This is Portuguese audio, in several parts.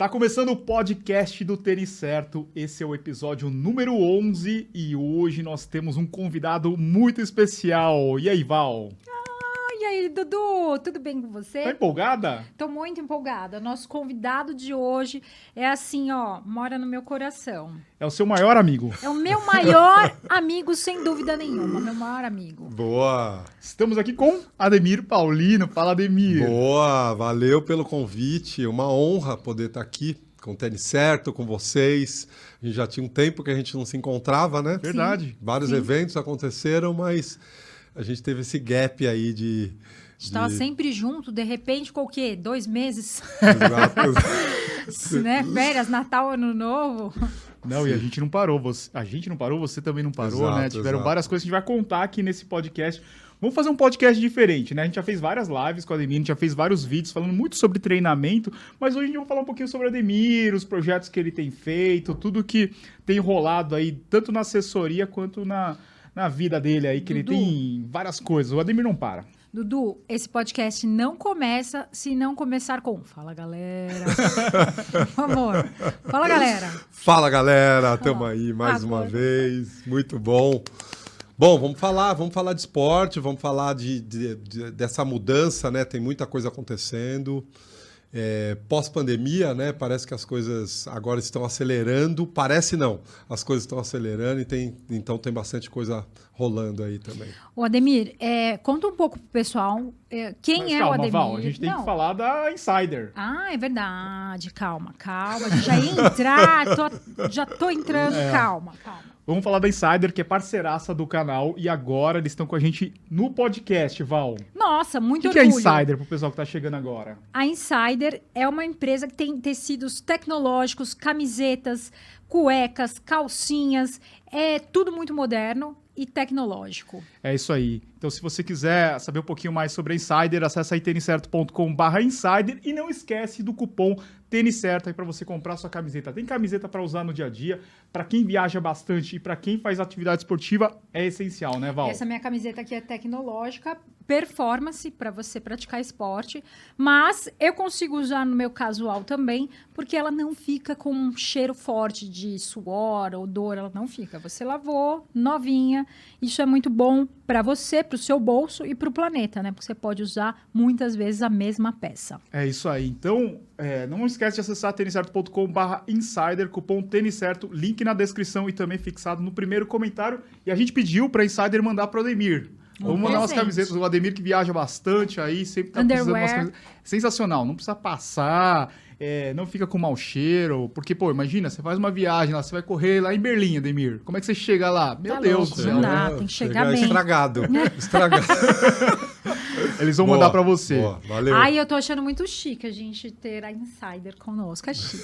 Está começando o podcast do Tênis Certo. Esse é o episódio número 11 e hoje nós temos um convidado muito especial. E aí, Val? E aí, Dudu, tudo bem com você? Tá empolgada? Tô muito empolgada. Nosso convidado de hoje é assim, ó, mora no meu coração. É o seu maior amigo. É o meu maior amigo, sem dúvida nenhuma, meu maior amigo. Boa! Estamos aqui com Ademir Paulino. Fala, Ademir. Boa! Valeu pelo convite. Uma honra poder estar aqui com o tênis certo, com vocês. A gente já tinha um tempo que a gente não se encontrava, né? Verdade. Vários Sim. eventos aconteceram, mas a gente teve esse gap aí de. A gente tava de- sempre junto, de repente, ficou o quê? Dois meses? Exato. né? Férias, Natal, Ano Novo. Não, e a gente não parou. Você, a gente não parou, você também não parou, Exato, né? Tiveram exato. várias coisas que a gente vai contar aqui nesse podcast. Vamos fazer um podcast diferente, né? A gente já fez várias lives com o Ademir, a gente já fez vários vídeos falando muito sobre treinamento, mas hoje a gente vai falar um pouquinho sobre o Ademir, os projetos que ele tem feito, tudo que tem rolado aí, tanto na assessoria quanto na, na vida dele aí, que Dudu. ele tem várias coisas. O Ademir não para. Dudu, esse podcast não começa se não começar com Fala, galera. Por favor. Fala, galera. Fala galera, tamo aí mais Agora. uma vez, muito bom. Bom, vamos falar, vamos falar de esporte, vamos falar de, de- de- dessa mudança, né? Tem muita coisa acontecendo. É, Pós-pandemia, né? Parece que as coisas agora estão acelerando. Parece não, as coisas estão acelerando e tem, então tem bastante coisa rolando aí também. O Ademir, é, conta um pouco pro pessoal é, quem mas é o calma, Ademir. Val, a gente tem Não. que falar da Insider. Ah, é verdade. Calma, calma. A gente já ia entrar, tô- já tô entrando. É. Calma, calma. Vamos falar da Insider, que é parceiraça do canal, e agora eles estão com a gente no podcast, Val. Nossa, O muito que, que é orgulho. Insider pro pessoal que tá chegando agora? A Insider é uma empresa que tem tecidos tecnológicos, camisetas, cuecas, calcinhas, é tudo muito moderno e tecnológico. É isso aí. Então, se você quiser saber um pouquinho mais sobre a Insider, acessa aí têniscerto.com.br Insider e não esquece do cupom Tênis Certo aí para você comprar sua camiseta. Tem camiseta para usar no dia a dia, para quem viaja bastante e para quem faz atividade esportiva é essencial, né, Val? Essa minha camiseta aqui é tecnológica, performance para você praticar esporte, mas eu consigo usar no meu casual também, porque ela não fica com um cheiro forte de suor, odor, ela não fica. Você lavou, novinha. Isso é muito bom para você, para o seu bolso e para o planeta, né? Porque você pode usar muitas vezes a mesma peça. É isso aí. Então, é, não esquece de acessar têniscerto.com.br Insider, cupom Tênis Certo, link na descrição e também fixado no primeiro comentário. E a gente pediu para Insider mandar pro Ademir. Vamos mandar umas presente. camisetas. O Ademir que viaja bastante aí, sempre tá precisando Underwear. umas camisetas. Sensacional, não precisa passar, é, não fica com mau cheiro. Porque, pô, imagina, você faz uma viagem lá, você vai correr lá em Berlim, Ademir. Como é que você chega lá? Meu Tá Deus louco, do céu. não dá. né? tem que Chega chegar bem. Estragado. Estragado. Eles vão Boa, mandar para você. Boa, valeu. Ai, eu tô achando muito chique a gente ter a Insider conosco, é chique.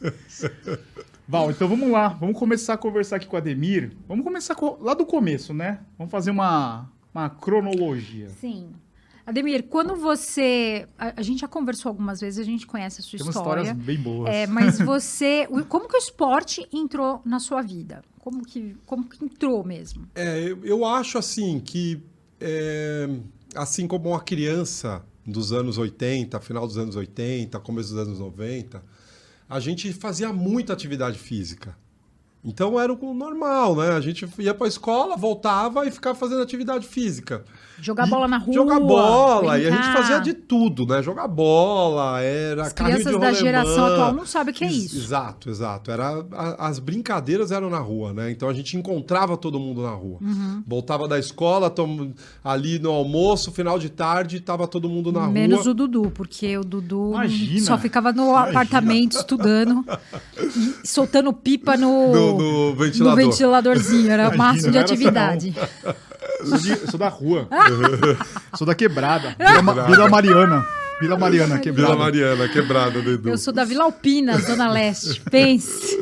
Val, então vamos lá. Vamos começar a conversar aqui com o Ademir. Vamos começar co- lá do começo, né? Vamos fazer uma, uma cronologia. Sim. Ademir, quando você. A, a gente já conversou algumas vezes, a gente conhece a sua Tem história. histórias bem boas. É, mas você. Como que o esporte entrou na sua vida? Como que, como que entrou mesmo? É, eu, eu acho assim que, é, assim como uma criança dos anos 80, final dos anos 80, começo dos anos 90, a gente fazia muita atividade física. Então era o normal, né? A gente ia para a escola, voltava e ficava fazendo atividade física. Jogar bola na rua. Jogar bola, e a gente brincar. fazia de tudo, né? Jogar bola, era As carrinho crianças de da rolemã. geração atual não sabem o que é isso. Exato, exato. Era, a- as brincadeiras eram na rua, né? Então a gente encontrava todo mundo na rua. Uhum. Voltava da escola, tom- ali no almoço, final de tarde, tava todo mundo na Menos rua. o Dudu, porque o Dudu Imagina. só ficava no apartamento estudando e soltando pipa no, No, no no ventilador. ventiladorzinho. Era o Imagina, máximo de atividade. Eu sou, de- sou da rua. sou da quebrada. Vila, Vila Mariana. Vila Mariana, quebrada. Vila Mariana, quebrada, Dedu. Eu sou da Vila Alpina, Zona Leste. Pense.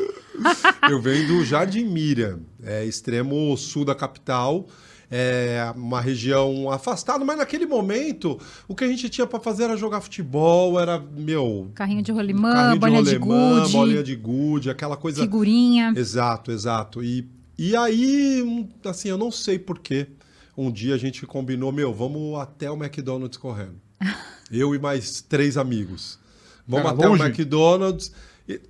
Eu venho do Jardim Miriam, é extremo sul da capital. É uma região afastada, mas naquele momento o que a gente tinha para fazer era jogar futebol, era, meu, Carrinho de rolimã, carrinho bolinha de, rolemã, gude, bolinha de gude, aquela coisa figurinha. Exato, exato. E, e aí, assim, eu não sei porquê. Um dia a gente combinou, meu, vamos até o McDonald's correndo. Eu e mais três amigos. Vamos Era até longe? o McDonald's.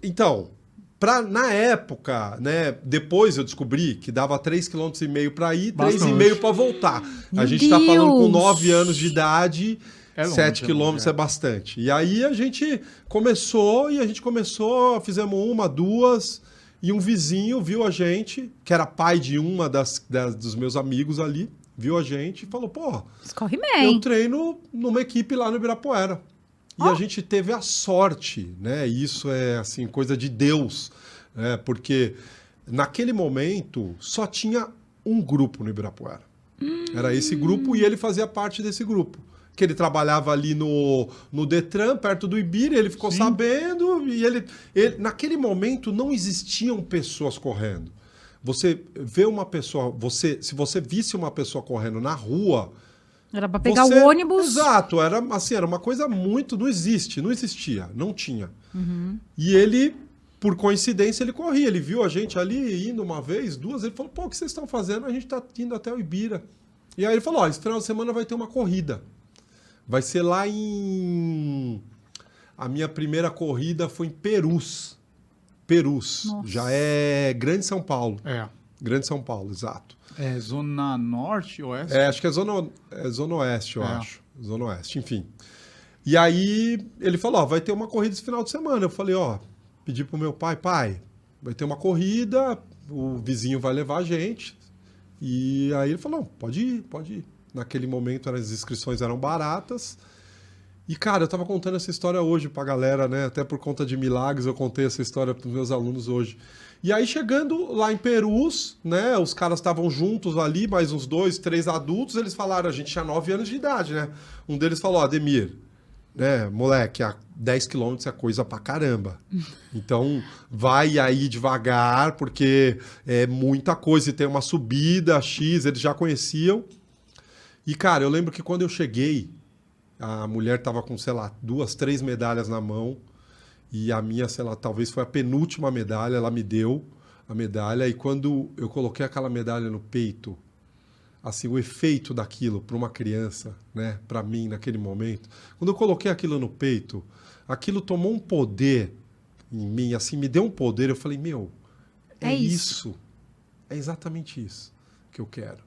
Então, pra, na época, né? Depois eu descobri que dava 3,5 km para ir, Bastante. 3,5 para voltar. a Meu gente está falando com Deus! 9 anos de idade. É longe, 7 é quilômetros longe, é. bastante. E aí a gente começou e a gente começou, fizemos uma, duas, e um vizinho viu a gente, que era pai de uma das, das- dos meus amigos ali, viu a gente e falou: pô, Escorre eu bem. treino numa equipe lá no Ibirapuera. E a gente teve a sorte, né? Isso é assim coisa de Deus, né? Porque naquele momento só tinha um grupo no Ibirapuera. Era esse grupo e ele fazia parte desse grupo. Que ele trabalhava ali no, no Detran, perto do Ibira, ele ficou Sim. sabendo e ele, ele. Naquele momento não existiam pessoas correndo. Você vê uma pessoa, você, se você visse uma pessoa correndo na rua, Era pra pegar você- o ônibus. Exato, era assim, era uma coisa muito. Não existe, não existia, não tinha. E ele, por coincidência, ele corria. Ele viu a gente ali indo uma vez, duas, ele falou: pô, o que vocês estão fazendo? A gente está indo até o Ibira. E aí ele falou: ó, esse final de semana vai ter uma corrida. Vai ser lá em. A minha primeira corrida foi em Perus. Perus. Nossa. Já é Grande São Paulo. É. Grande São Paulo, exato. É Zona Norte, Oeste? É, acho que é Zona, é zona Oeste, eu É. acho. Zona Oeste, enfim. E aí ele falou, ó, vai ter uma corrida esse final de semana. Eu falei, ó, pedi pro meu pai, pai, vai ter uma corrida, o vizinho vai levar a gente. E aí ele falou, pode ir, pode ir. Naquele momento as inscrições eram baratas. E, cara, eu tava contando essa história hoje pra galera, né? Até por conta de milagres, eu contei essa história pros meus alunos hoje. E aí, chegando lá em Perus, né? Os caras estavam juntos ali, mais uns dois, três adultos, eles falaram, a gente tinha nove anos de idade, né? Um deles falou, ó, Ademir, né, moleque, a 10 quilômetros é coisa pra caramba. Então, vai aí devagar, porque é muita coisa e tem uma subida X, eles já conheciam. E, cara, eu lembro que quando eu cheguei, a mulher tava com, sei lá, duas, três medalhas na mão. E a minha, sei lá, talvez foi a penúltima medalha, ela me deu a medalha. E quando eu coloquei aquela medalha no peito, assim, o efeito daquilo para uma criança, né, para mim naquele momento, quando eu coloquei aquilo no peito, aquilo tomou um poder em mim, assim, me deu um poder. Eu falei, meu, é, É isso. isso. É exatamente isso que eu quero.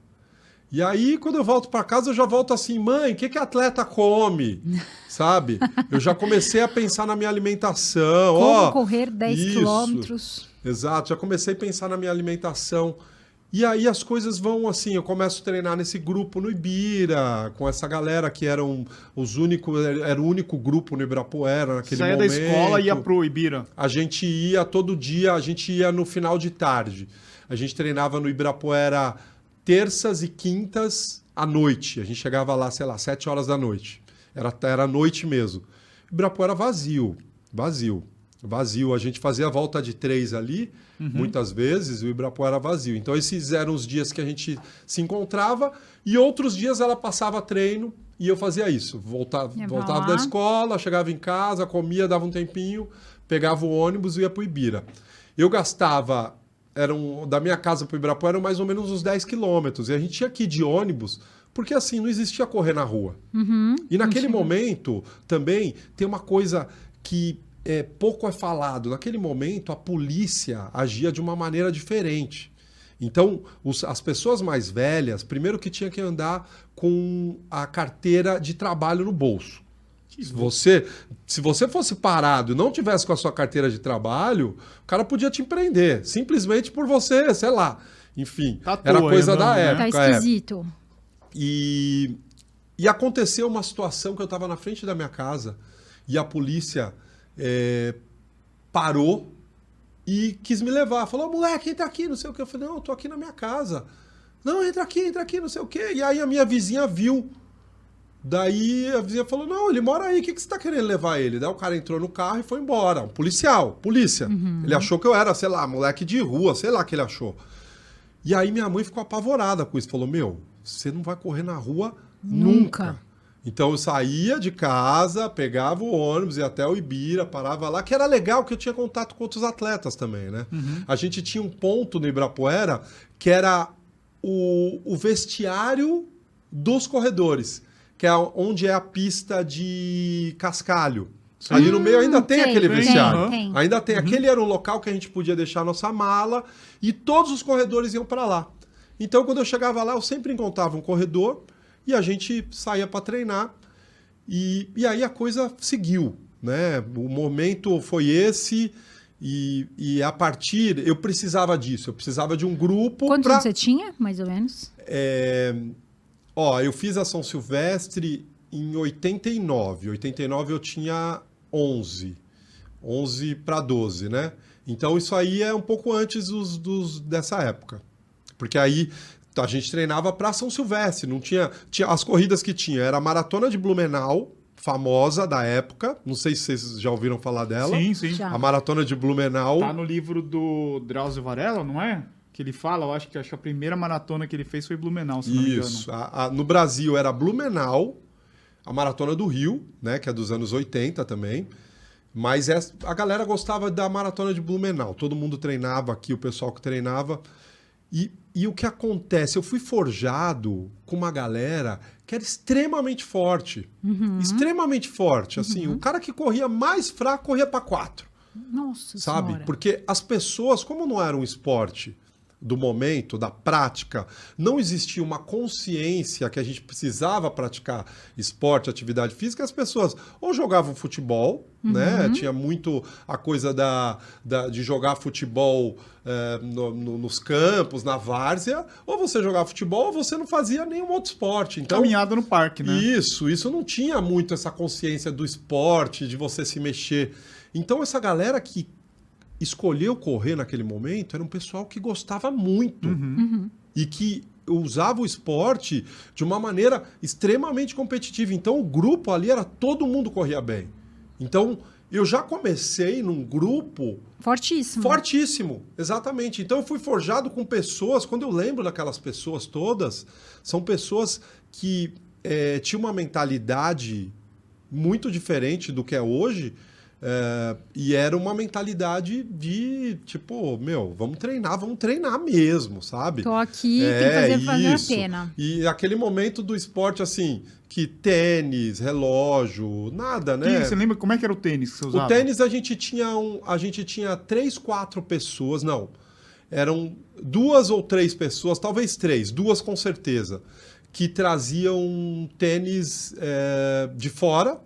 E aí, quando eu volto para casa, eu já volto assim, mãe, o que, que atleta come? Sabe? Eu já comecei a pensar na minha alimentação. Como ó, correr 10 isso. quilômetros. Exato, já comecei a pensar na minha alimentação. E aí as coisas vão assim, eu começo a treinar nesse grupo no Ibira, com essa galera que eram os únicos, era o único grupo no Ibirapuera naquele Saía da momento. escola e ia pro Ibira. A gente ia todo dia, a gente ia no final de tarde. A gente treinava no Ibirapuera terças e quintas à noite. A gente chegava lá, sei lá, sete horas da noite. Era, era noite mesmo. Ibirapuera vazio, vazio, vazio. A gente fazia a volta de três ali, muitas vezes, o Ibirapuera vazio. Então esses eram os dias que a gente se encontrava e outros dias ela passava treino e eu fazia isso. Voltava, voltava da escola, chegava em casa, comia, dava um tempinho, pegava o ônibus e ia para o Ibira. Eu gastava, eram, da minha casa para o Ibirapuera, eram mais ou menos uns 10 quilômetros. E a gente tinha que ir de ônibus, porque assim, não existia correr na rua. E naquele momento, também, tem uma coisa que é, pouco é falado. Naquele momento, a polícia agia de uma maneira diferente. Então, os- as pessoas mais velhas, primeiro que tinha que andar com a carteira de trabalho no bolso. Se você, se você fosse parado e não tivesse com a sua carteira de trabalho, o cara podia te empreender, simplesmente por você, sei lá. Enfim, Tá era toa coisa andando, da né? época. Tá é. esquisito. E, e aconteceu uma situação que eu estava na frente da minha casa e a polícia é, parou e quis me levar. Falou, moleque, entra aqui, não sei o que. Eu falei, não, eu tô aqui na minha casa. Não, entra aqui, entra aqui, não sei o que. E aí a minha vizinha viu. Daí a vizinha falou, não, ele mora aí, o que, que você tá querendo levar ele? Daí o cara entrou no carro e foi embora. Um policial, polícia. Ele achou que eu era, sei lá, moleque de rua, sei lá o que ele achou. E aí minha mãe ficou apavorada com isso. Falou, meu, você não vai correr na rua nunca. Nunca. Então eu saía de casa, pegava o ônibus, ia até o Ibira, parava lá, que era legal que eu tinha contato com outros atletas também, né? A gente tinha um ponto no Ibirapuera que era o, o vestiário dos corredores, que é onde é a pista de cascalho. Ali no meio ainda tem, tem, aquele tem, vestiário. tem. Ainda tem. Aquele era um local que a gente podia deixar a nossa mala e todos os corredores iam para lá. Então, quando eu chegava lá, eu sempre encontrava um corredor e a gente saía para treinar. E, e aí a coisa seguiu, né? O momento foi esse e, e a partir eu precisava disso. Eu precisava de um grupo Quantos para anos você tinha, mais ou menos? é, ó, eu fiz a São Silvestre em 89. 89 eu tinha 11. 11 para 12, né? Então isso aí é um pouco antes dos, dos- dessa época. Porque aí a gente treinava para São Silvestre, não tinha, tinha as corridas que tinha, era a maratona de Blumenau, famosa da época, não sei se vocês já ouviram falar dela. Sim, sim. Já. A maratona de Blumenau. Tá no livro do Drauzio Varela, não é? Que ele fala, eu acho que, acho que a primeira maratona que ele fez foi Blumenau, se não me engano. Isso. A- a- no Brasil era Blumenau, a Maratona do Rio, né? Que é dos anos 80 também. Mas essa- a galera gostava da Maratona de Blumenau. Todo mundo treinava aqui, o pessoal que treinava. E, e o que acontece? Eu fui forjado com uma galera que era extremamente forte. Extremamente forte. Assim, o cara que corria mais fraco corria para quatro Nossa sabe? senhora. Porque as pessoas, como não era um esporte do momento, da prática, não existia uma consciência que a gente precisava praticar esporte, atividade física, as pessoas ou jogavam futebol, né? Tinha muito a coisa da, da- de jogar futebol eh, no- no- nos campos, na várzea, ou você jogava futebol ou você não fazia nenhum outro esporte. Então, Caminhada no parque, né? isso, isso não tinha muito essa consciência do esporte, de você se mexer. Então, essa galera que escolheu correr naquele momento era um pessoal que gostava muito e que usava o esporte de uma maneira extremamente competitiva. Então, o grupo ali era todo mundo corria bem. Então, eu já comecei num grupo Fortíssimo. Fortíssimo, exatamente. Então eu fui forjado com pessoas, quando eu lembro daquelas pessoas todas, são pessoas que eh, tinham uma mentalidade muito diferente do que é hoje. Eh, e era uma mentalidade de tipo, meu, vamos treinar, vamos treinar mesmo, sabe? Tô aqui, É, tem que fazer, fazer isso. a pena. E aquele momento do esporte, assim, que tênis, relógio, nada, né? Você lembra como é que era o tênis que você usava? O tênis a gente tinha um, a gente tinha três, quatro pessoas, não. Eram duas ou três pessoas, talvez três, duas com certeza, que traziam tênis eh, de fora.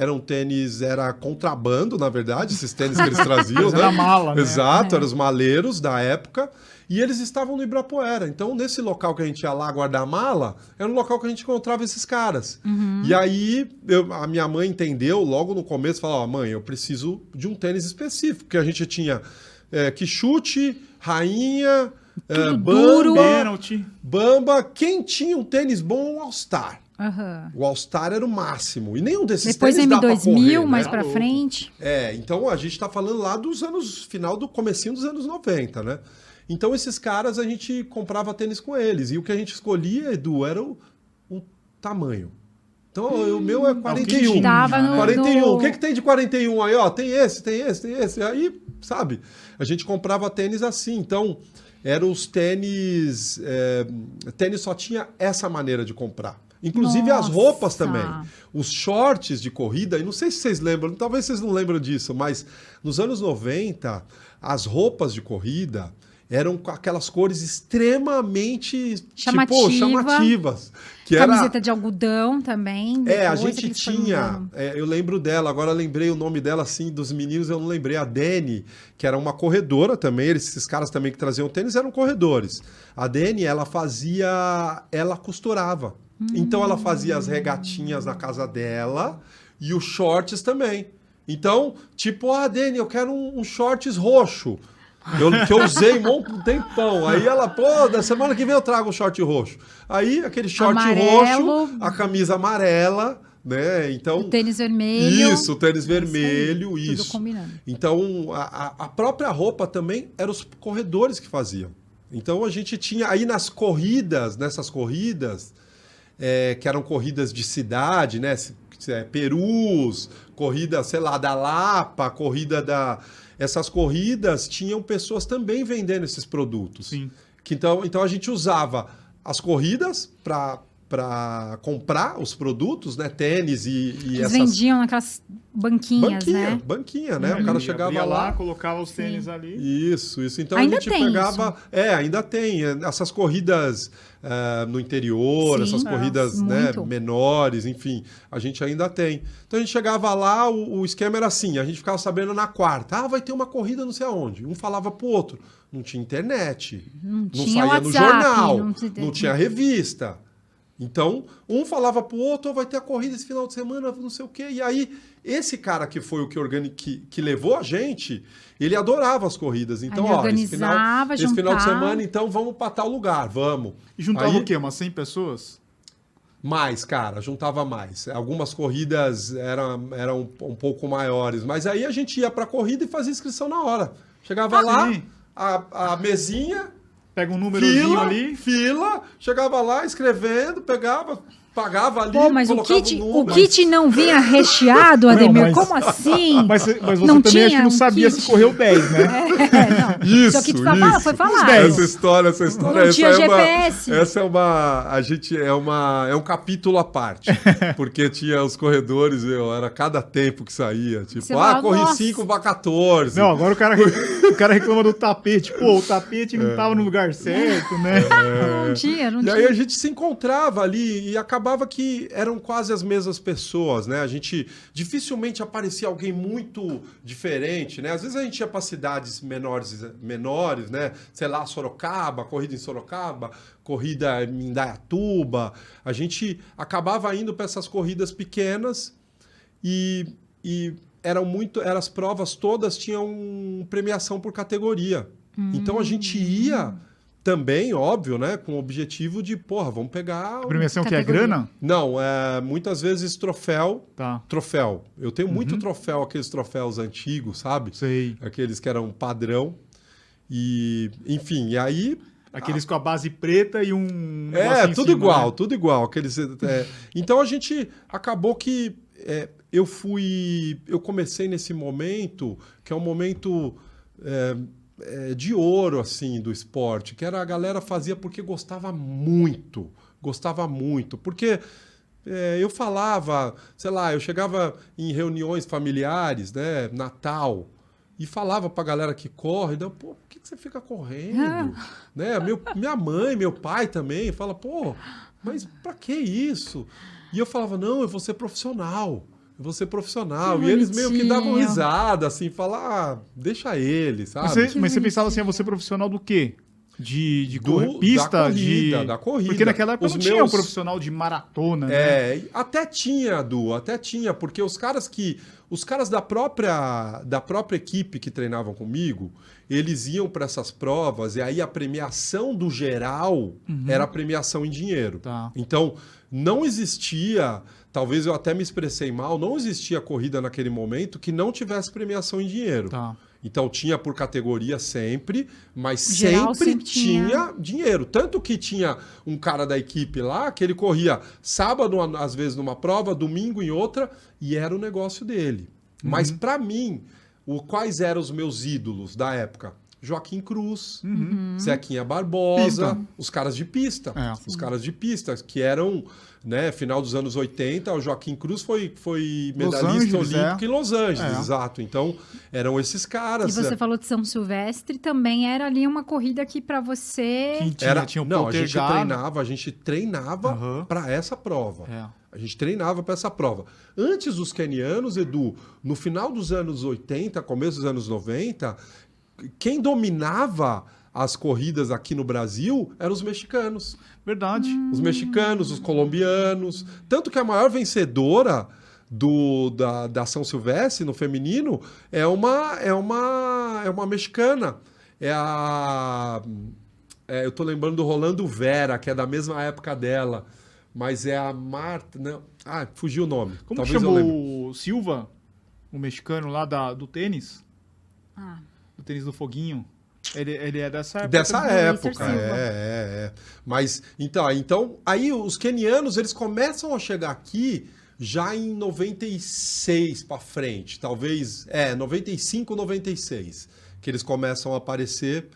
Eram tênis, era contrabando, na verdade, esses tênis que eles traziam, né? era mala, né? Exato, É. eram os maleiros da época. E eles estavam no Ibirapuera. Então, nesse local que a gente ia lá guardar a mala, era um local que a gente encontrava esses caras. E aí, eu- a minha mãe entendeu logo no começo, falou, ó, mãe, eu preciso de um tênis específico. Porque a gente tinha é, que chute, rainha, é, bamba, duro. Pênalti. bamba. Quem tinha um tênis bom, um All-Star. Aham. O All-Star era o máximo. E nenhum desses Depois tênis dá pra M2000, correr, mais né? pra Tá frente. É, então a gente está falando lá dos anos, final do comecinho dos anos 90, né? Então esses caras a gente comprava tênis com eles. E o que a gente escolhia, Edu, era o, o tamanho. Então o meu é 41. tinha, Tava no- 41. no- O que, que tem de 41 aí? Ó, tem esse, tem esse, tem esse. Aí, sabe? A gente comprava tênis assim. Então, eram os tênis. é, tênis só tinha essa maneira de comprar. Inclusive as Nossa. roupas também. Os shorts de corrida, e não sei se vocês lembram, talvez vocês não lembram disso, mas nos anos 90, as roupas de corrida eram com aquelas cores extremamente Chamativa. tipo, chamativas. Que era, Camiseta de algodão também. é, a gente tinha. é, eu lembro dela, agora lembrei o nome dela, assim, dos meninos, eu não lembrei. A Dani, que era uma corredora também, esses caras também que traziam tênis eram corredores. A Dani, ela fazia. Ela costurava. Então ela fazia as regatinhas na casa dela e os shorts também. Então, tipo, ah, Dani, eu quero um, um shorts roxo. Eu, que eu usei um tempão. Aí ela, pô, da semana que vem eu trago um short roxo. Aí aquele short Amarelo. roxo, a camisa amarela, né? Então. O tênis vermelho. Isso, o tênis Isso aí, vermelho, tudo isso. combinando. Então, a- a própria roupa também eram os corredores que faziam. Então, a gente tinha aí nas corridas, nessas corridas, é, que eram corridas de cidade, né? É, Perus, corrida, sei lá, da Lapa, corrida da. Essas corridas tinham pessoas também vendendo esses produtos. Sim. Que então, então a gente usava as corridas para para comprar os produtos, né? Tênis e, e Eles essas vendiam naquelas banquinhas, banquinha, né? banquinha, né? É, o cara chegava abria lá, colocava os tênis ali. Isso, isso. Então Ainda a gente tem pegava. É, ainda tem. é, Essas corridas eh, no interior, Sim, essas é, corridas né, muito. menores, enfim, a gente ainda tem. Então a gente chegava lá, o, o esquema era assim: a gente ficava sabendo na quarta, ah, vai ter uma corrida não sei aonde. Um falava pro outro. Não tinha internet, Não, não tinha saía no WhatsApp, jornal, não, não tinha revista. Então, um falava pro outro, "Ó, vai ter a corrida esse final de semana, não sei o quê. E aí, esse cara que foi o que, organi que, que levou a gente, ele adorava as corridas. Então, ele ó, esse final, organizava, esse final de semana, então, vamos para tal lugar, vamos. E juntava Aí- o quê? Umas 100 pessoas? Mais, cara, juntava mais. Algumas corridas eram, eram um pouco maiores, mas aí a gente ia pra corrida e fazia inscrição na hora. Chegava Ah, lá, a, a mesinha, Pega um númerozinho fila, ali. fila, chegava lá escrevendo, pegava, pagava ali, Pô, mas o kit, o kit não vinha recheado, Não, Ademir? mas- Como assim? Mas, você- mas você Não também acho que não um sabia kit. se correu 10, né? É, não. Isso, foi, fala- isso. foi falado. Essa história, essa história, Não essa tinha é uma, GPS. essa é uma, a gente é uma, é um capítulo à parte, porque tinha os corredores, eu, era cada tempo que saía, tipo, Você ah, fala, corri "Nossa." 5 para 14. Não, agora o cara, o cara reclama do tapete. Pô, o tapete não tava no lugar certo, né? Não tinha, não E tinha. aí a gente se encontrava ali e acabava que eram quase as mesmas pessoas, né? A gente dificilmente aparecia alguém muito diferente, né? Às vezes a gente ia para cidades menores, menores, né? Sei lá, Sorocaba, corrida em Sorocaba, corrida em Indaiatuba. A gente acabava indo para essas corridas pequenas e, e eram muito, eram as provas todas tinham premiação por categoria. Então a gente ia também, óbvio, né, com o objetivo de, porra, vamos pegar. A premiação que é grana? Não, é muitas vezes troféu, Tá, troféu. Eu tenho muito troféu, aqueles troféus antigos, sabe? sei. Aqueles que eram padrão. E, enfim, e aí Aqueles com a base preta e um. é, tudo cima, igual, né? tudo igual. Aqueles, é, então a gente acabou que é, eu fui. Eu comecei nesse momento, que é um momento é, é, de ouro, assim, do esporte, que era a galera fazia porque gostava muito. Gostava muito. Porque. é, eu falava, sei lá, eu chegava em reuniões familiares, né, Natal, e falava pra galera que corre, né, pô, por que, que você fica correndo? né? Meu, minha mãe, meu pai também fala, pô, mas pra que isso? E eu falava, não, eu vou ser profissional. Eu vou ser profissional. Que e eles meio que davam risada, assim, falar, ah, deixa ele, sabe? Mas você, mas você pensava assim, ah, você é profissional do quê? De, de Do- correr, pista? da corrida, de... da corrida. Porque naquela época Os não tinha um meus- profissional de maratona, né? É, e até tinha, Du, até tinha, porque os caras que. Os caras da própria, da própria equipe que treinavam comigo, eles iam para essas provas e aí a premiação do geral era a premiação em dinheiro. Tá. Então, não existia, talvez eu até me expressei mal, não existia corrida naquele momento que não tivesse premiação em dinheiro. Tá. Então tinha por categoria sempre, mas Geral sempre, sempre tinha... tinha. dinheiro. Tanto que tinha um cara da equipe lá que ele corria sábado, às vezes, numa prova, domingo em outra, e era o negócio dele. Mas para mim, o, quais eram os meus ídolos da época? Joaquim Cruz, Zequinha Barbosa, Pista. os caras de pista. É. Os caras de pista, que eram, né, final dos anos 80, o Joaquim Cruz foi, foi medalhista Angeles, olímpico é. em Los Angeles, É. exato. Então, eram esses E caras. você falou de São Silvestre, também era ali uma corrida que pra você... Quem tinha, Era, tinha o não, a gente treinava, a gente treinava Aham. para essa prova. É. A gente treinava para essa prova. Antes dos kenianos, Edu, no final dos anos 80, começo dos anos 90, quem dominava as corridas aqui no Brasil eram os mexicanos. Verdade. Os mexicanos, os colombianos. Tanto que a maior vencedora do, da, da São Silvestre no feminino é uma, é uma, é uma mexicana. É a. é, eu tô lembrando do Rolando Vera, que é da mesma época dela. Mas é a Marta. Não, ah, fugiu o nome. Como que Talvez chamou o Silva, o mexicano lá da, do tênis? Ah, Do tênis do foguinho? Ele, ele é dessa época. Dessa época, é, é, é. Mas, então, então, aí os kenianos, eles começam a chegar aqui já em 96 para frente, talvez, é, 95, 96, que eles começam a aparecer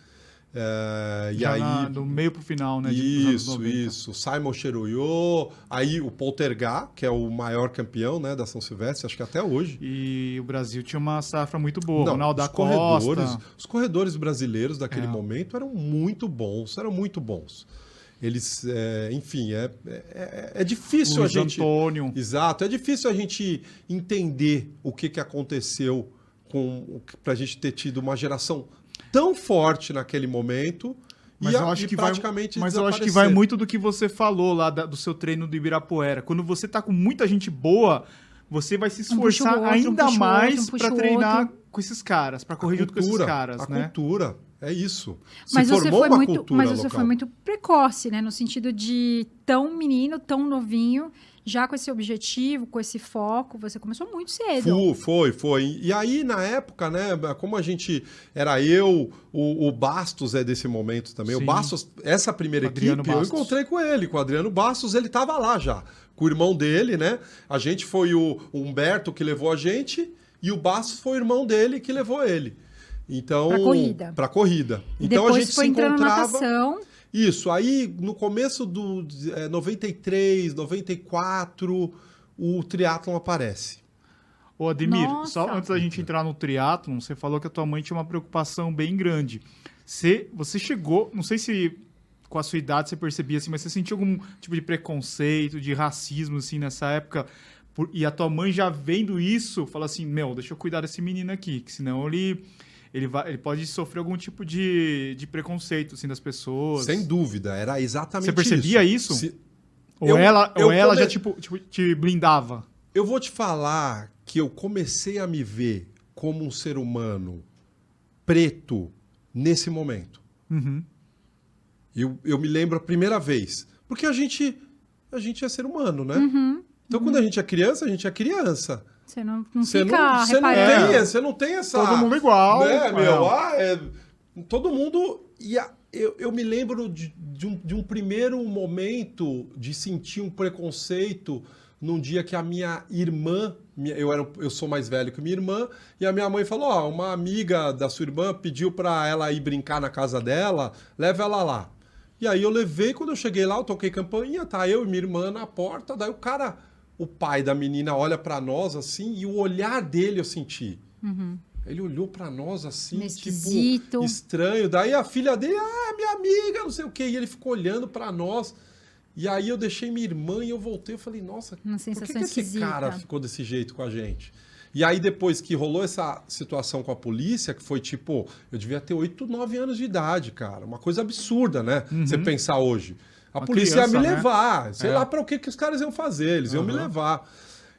É, e aí, na- do meio pro final, né? isso, 90. isso. Simon Cheruyo, aí o Poltergar, que é o maior campeão né, da São Silvestre, acho que até hoje. E o Brasil tinha uma safra muito boa. Não, Ronaldo da os corredores, Costa. os corredores brasileiros daquele É. momento eram muito bons, eram muito bons. Eles, é, enfim, é, é, é difícil Luiz a gente. Antônio. Exato, é difícil a gente entender o que, que aconteceu com para a gente ter tido uma geração tão forte naquele momento Mas e, eu acho e que vai, praticamente mas eu acho que vai muito do que você falou lá da- do seu treino do Ibirapuera. Quando você tá com muita gente boa, você vai se Um esforçar outro, um ainda mais um o treinar outro. com esses caras, pra correr junto com esses caras, a né? cultura, é isso. Se Mas você foi uma muito, cultura mas você local. foi muito precoce, né, no sentido de tão menino, tão novinho, já com esse objetivo, com esse foco, você começou muito cedo. Fu- Foi, foi. E aí, na época, né, como a gente. Era eu, o, o Bastos é desse momento também. Sim. O Bastos, essa primeira Adriano equipe, Bastos. eu encontrei com ele, com o Adriano Bastos, ele tava lá já. Com o irmão dele, né? A gente foi o, Humberto que levou a gente e o Bastos foi o irmão dele que levou ele. Então, Pra corrida. Pra corrida. Então a depois gente foi se entrando na encontrava. natação. Isso, aí no começo do é, 93, 94, o triatlon aparece. Ô, Ademir, Nossa. só antes da gente entrar no triatlon, você falou que a tua mãe tinha uma preocupação bem grande. Você, você chegou, não sei se com a sua idade você percebia assim, mas você sentiu algum tipo de preconceito, de racismo assim nessa época? Por- e a tua mãe já vendo isso, fala assim: "Meu, deixa eu cuidar desse menino aqui, que senão ele ele vai, ele pode sofrer algum tipo de, de preconceito assim das pessoas". Sem dúvida, era exatamente Você percebia isso? Se- Ou Eu- ela, eu ou ela come- já tipo, tipo, te blindava? Eu vou te falar que eu comecei a me ver como um ser humano preto nesse momento. Uhum. Eu, eu me lembro a primeira vez. Porque a gente, a gente é ser humano, né? Uhum. Então, quando a gente é criança, a gente é criança. Você não, não Você fica não, você não tem, você não tem essa. Todo mundo igual. Né, É. meu? Ah, é- todo mundo. E a- eu, eu me lembro de, de um, de um primeiro momento de sentir um preconceito num dia que a minha irmã, minha- eu, era, eu sou mais velho que minha irmã, e a minha mãe falou: Ó, uma amiga da sua irmã pediu para ela ir brincar na casa dela, leva ela lá. E aí eu levei, quando eu cheguei lá, eu toquei campainha, tá eu e minha irmã na porta, daí o cara, o pai da menina olha para nós assim, e o olhar dele eu senti. Ele olhou pra nós assim, tipo, esquisito. estranho. Daí a filha dele, ah, minha amiga, não sei o quê. E ele ficou olhando pra nós. E aí eu deixei minha irmã e eu voltei. Eu falei, nossa, Uma por que, que esse cara ficou desse jeito com a gente? E aí depois que rolou essa situação com a polícia, que foi tipo, eu devia ter 8, 9 anos de idade, cara. Uma coisa absurda, né? Você pensar hoje. A Uma polícia ia criança, me né? levar. Sei É. lá pra o que, que os caras iam fazer. Eles iam me Uhum. levar.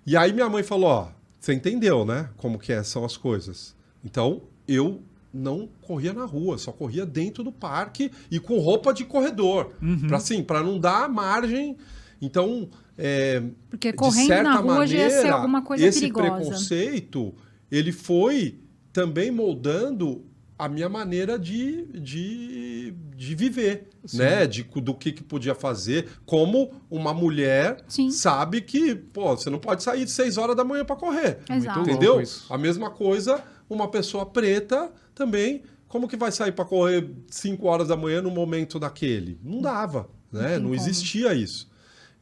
E aí minha mãe falou, ó, você entendeu, né? Como que é, são as coisas. Então, eu não corria na rua, só corria dentro do parque e com roupa de corredor. Uhum. Pra, assim, para não dar margem. Então, é, Porque de correndo na certa rua já ia ser maneira, alguma coisa esse perigosa. preconceito, ele foi também moldando a minha maneira de, de, de viver, Sim. né? De, do que, que podia fazer, como uma mulher Sim. sabe que, pô, você não pode sair de 6 horas da manhã para correr. Exato. Entendeu? A mesma coisa, uma pessoa preta também, como que vai sair para correr 5 horas da manhã no momento daquele? Não dava, né? Não como. existia isso.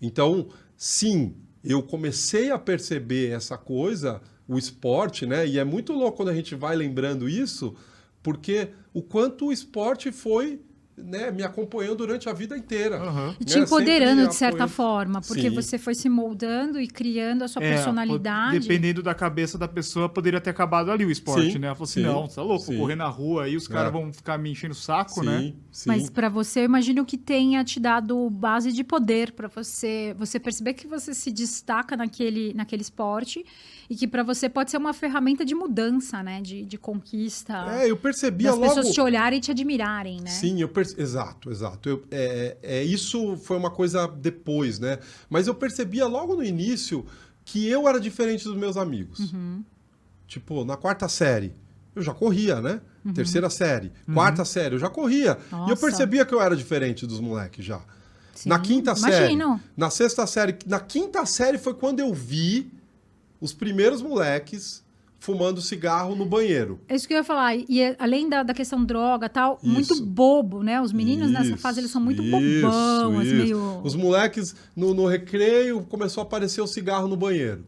Então, sim, eu comecei a perceber essa coisa, o esporte, né? E é muito louco quando a gente vai lembrando isso, porque o quanto o esporte foi, né, me acompanhando durante a vida inteira. Aham. E te né? empoderando de certa forma, porque Sim. você foi se moldando e criando a sua É, personalidade. Dependendo da cabeça da pessoa, poderia ter acabado ali o esporte, Sim, né? Ela falou assim: sim, não, você tá louco, sim. correr na rua aí, os caras É. vão ficar me enchendo o saco, Sim, né? sim. Mas para você, eu imagino que tenha te dado base de poder para você, você perceber que você se destaca naquele, naquele esporte e que para você pode ser uma ferramenta de mudança, né, de, de conquista, É, eu percebia das logo... pessoas te olharem e te admirarem, né? Sim, eu perce... exato, exato. Eu, é, é, isso foi uma coisa depois, né? Mas eu percebia logo no início que eu era diferente dos meus amigos. Uhum. Tipo, na quarta série, eu já corria, né? Uhum. Terceira série, quarta série, eu já corria. E eu Nossa. percebia que eu era diferente dos moleques já. Sim, Na quinta série, Imagino. na sexta série, na quinta série foi quando eu vi os primeiros moleques fumando cigarro no banheiro. É isso que eu ia falar. E além da, da questão droga tal, Isso. muito bobo, né? Os meninos nessa Isso, fase, eles são muito isso, bobão, assim, isso. meio... Os moleques, no, no recreio, começou a aparecer o cigarro no banheiro.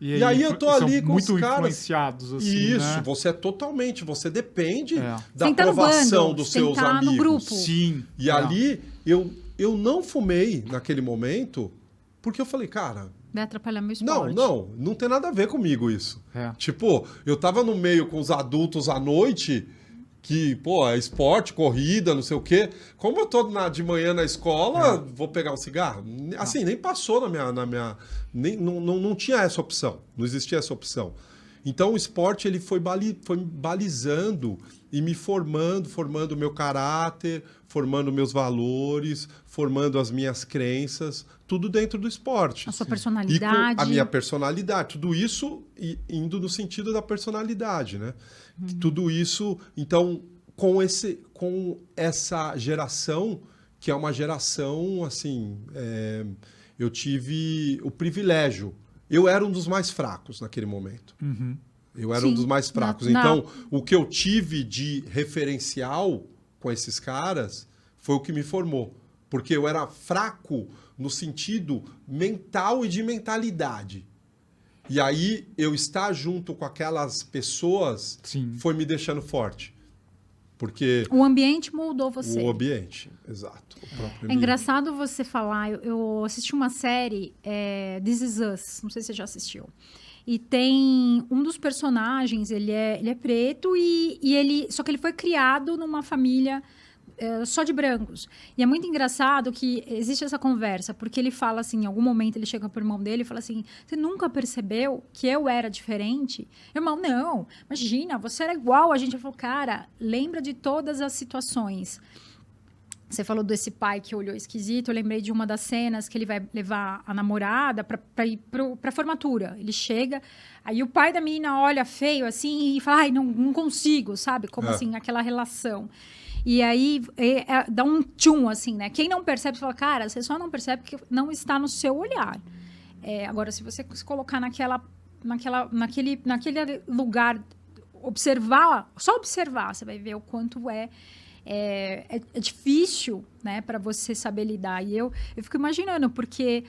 E aí eu tô ali com os muito caras- influenciados, assim, Isso, né? você é totalmente, você depende É. da no aprovação bando, dos seus tá no amigos. grupo. Sim. E é. ali eu, eu não fumei naquele momento, porque eu falei, cara, Vai atrapalhar meu não, esporte. não, não tem nada a ver comigo isso. É. Tipo, eu tava no meio com os adultos à noite, que, pô, é esporte, corrida, não sei o quê. Como eu tô na- de manhã na escola, vou pegar um cigarro? Assim, nem passou na minha. Na minha nem, não, não, não tinha essa opção. Não existia essa opção. Então o esporte ele foi, bali, foi me balizando e me formando, formando o meu caráter, formando meus valores, formando as minhas crenças, tudo dentro do esporte. A sua E personalidade. a minha personalidade, tudo isso indo no sentido da personalidade, né? Uhum. Tudo isso, então, com esse, com essa geração que é uma geração assim, é, eu tive o privilégio. Eu era um dos mais fracos naquele momento. Uhum. Eu era um Sim, dos mais fracos. na- Então, o que eu tive de referencial com esses caras foi o que me formou. Porque eu era fraco no sentido mental e de mentalidade. E aí, eu estar junto com aquelas pessoas Sim. foi me deixando forte. Porque O ambiente moldou você. o ambiente, exato. É engraçado você falar. Eu, eu assisti uma série, é, This Is Us. Não sei se você já assistiu. E tem um dos personagens, ele é, ele é preto e, e ele. Só que ele foi criado numa família é, só de brancos. E é muito engraçado que existe essa conversa, porque ele fala assim, em algum momento ele chega pro irmão dele e fala assim: Você nunca percebeu que eu era diferente? Irmão, não, imagina, você era igual a gente. Ele falou, cara, lembra de todas as situações. Você falou desse pai que olhou esquisito. Eu lembrei de uma das cenas que ele vai levar a namorada pra, pra ir pro, pra formatura. Ele chega, aí o pai da menina olha feio assim e fala: Ai, não, não consigo, sabe? Como É. assim, aquela relação. E aí é- é- dá um tchum, assim, né? Quem não percebe, fala: Cara, você só não percebe que não está no seu olhar. É, agora, se você se colocar naquela, naquela, naquele, naquele lugar, observar, só observar, você vai ver o quanto é é, é- é difícil, né, para você saber lidar. E eu, eu fico imaginando, porque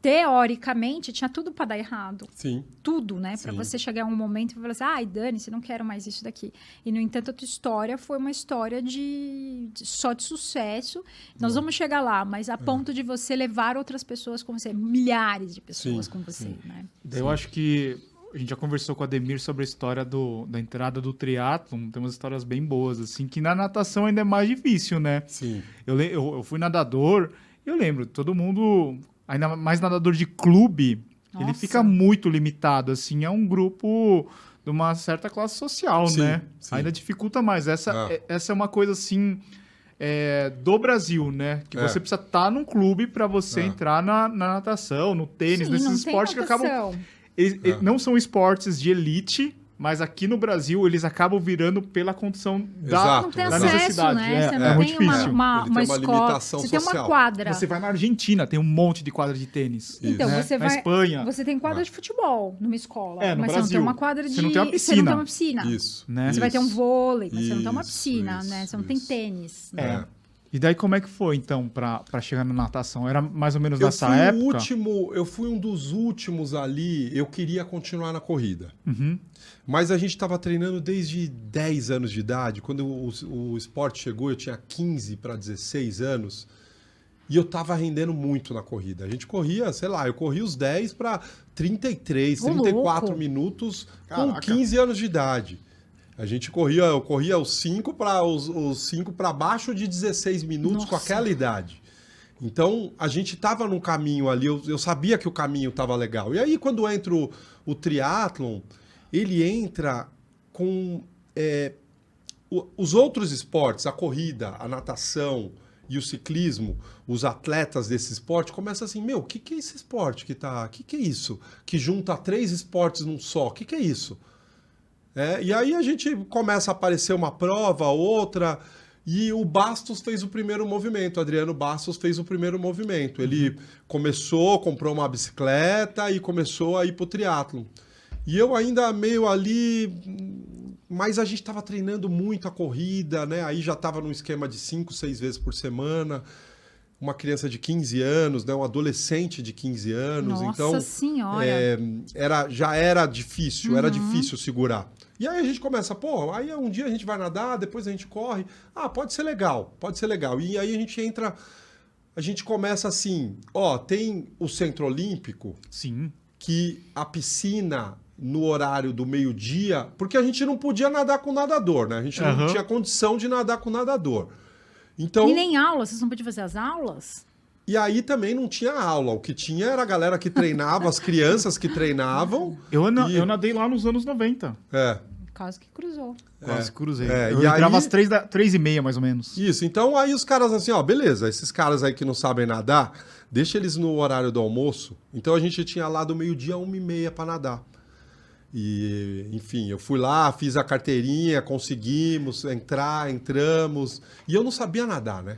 teoricamente tinha tudo para dar errado. Sim. Tudo, né? Para Sim. você chegar a um momento e falar assim, ai, dane-se, não quero mais isso daqui. E, no entanto, a tua história foi uma história de, de- só de sucesso. Nós vamos chegar lá, mas a ponto de você levar outras pessoas com você, milhares de pessoas Sim, com você, sim. né? Eu acho que a gente já conversou com o Ademir sobre a história do, da entrada do triatlon. Tem umas histórias bem boas, assim, que na natação ainda é mais difícil, né? Sim. Eu, eu, eu fui nadador, eu lembro, todo mundo, ainda mais nadador de clube, ele Nossa. fica muito limitado, assim, é um grupo de uma certa classe social, Sim, né? sim. Ainda dificulta mais. Essa Ah. é, essa é uma coisa, assim, é, do Brasil, né? Que É. você precisa estar num clube para você Ah. entrar na, na natação, no tênis, Sim, nesses esportes que acabam eles- É. Não são esportes de elite, mas aqui no Brasil eles acabam virando pela condição da. Exato, Não tem da acesso, necessidade. né? É, você é não muito tem uma, difícil. uma, uma tem uma escola. limitação Você tem uma social. quadra. Você vai na Argentina, tem um monte de quadra de tênis. Então, né? você Na vai. Espanha. Você tem quadra de futebol numa escola. É, no mas você não Brasil. tem uma quadra de. Você não tem uma Você não piscina. tem uma piscina. Isso. Né? Você vai ter um Isso. vôlei, mas você não tem uma Isso, piscina, isso, né? Você não tem isso. tênis. É. É. E daí como é que foi, então, pra, pra chegar na natação? Era mais ou menos Eu nessa fui época? o último, eu fui um dos últimos ali, eu queria continuar na corrida. Uhum. Mas a gente estava treinando desde 10 anos de idade. Quando o, o esporte chegou, eu tinha 15 para 16 anos. E eu estava rendendo muito na corrida. A gente corria, sei lá, eu corria os 10 para 33, Ô, 34 louco. minutos com Caraca. 15 anos de idade. A gente corria, eu corria os 5 para os, os 5 para baixo de 16 minutos com Nossa. aquela idade. Então, a gente estava num caminho ali, eu, eu sabia que o caminho estava legal. E aí, quando entra o, o triatlon, ele entra com é, o- os outros esportes, a corrida, a natação e o ciclismo, os atletas desse esporte começam assim, meu, o que, que é esse esporte que tá, o que, que é isso? Que junta três esportes num só, o que, que é isso? É, e aí a gente começa a aparecer uma prova, outra, e o Bastos fez o primeiro movimento. Adriano Bastos fez o primeiro movimento. Ele começou, comprou uma bicicleta e começou a ir pro triatlon. E eu ainda meio ali, mas a gente estava treinando muito a corrida, né? Aí já estava num esquema de cinco, seis vezes por semana. Uma criança de 15 anos, né? um adolescente de 15 anos. Nossa então, senhora. é, era, já era difícil, era Uhum. difícil segurar. E aí a gente começa, pô, aí um dia a gente vai nadar, depois a gente corre. Ah, pode ser legal, pode ser legal. E aí a gente entra, a gente começa assim, ó, tem o Centro Olímpico, Sim. que a piscina no horário do meio-dia, porque a gente não podia nadar com nadador, né? A gente não Aham. tinha condição de nadar com nadador. Então, E nem aula, vocês não podiam fazer as aulas? e aí também não tinha aula. O que tinha era a galera que treinava, as crianças que treinavam. Eu, na- E- eu nadei lá nos anos 90. É, Quase que cruzou. Quase cruzei. É, eu e entrava aí- às três, da, três e meia, mais ou menos. Isso, então aí os caras assim, ó, beleza, esses caras aí que não sabem nadar, deixa eles no horário do almoço. Então a gente tinha lá do meio-dia a uma e meia para nadar. E, enfim, eu fui lá, fiz a carteirinha, conseguimos entrar, entramos. E eu não sabia nadar, né?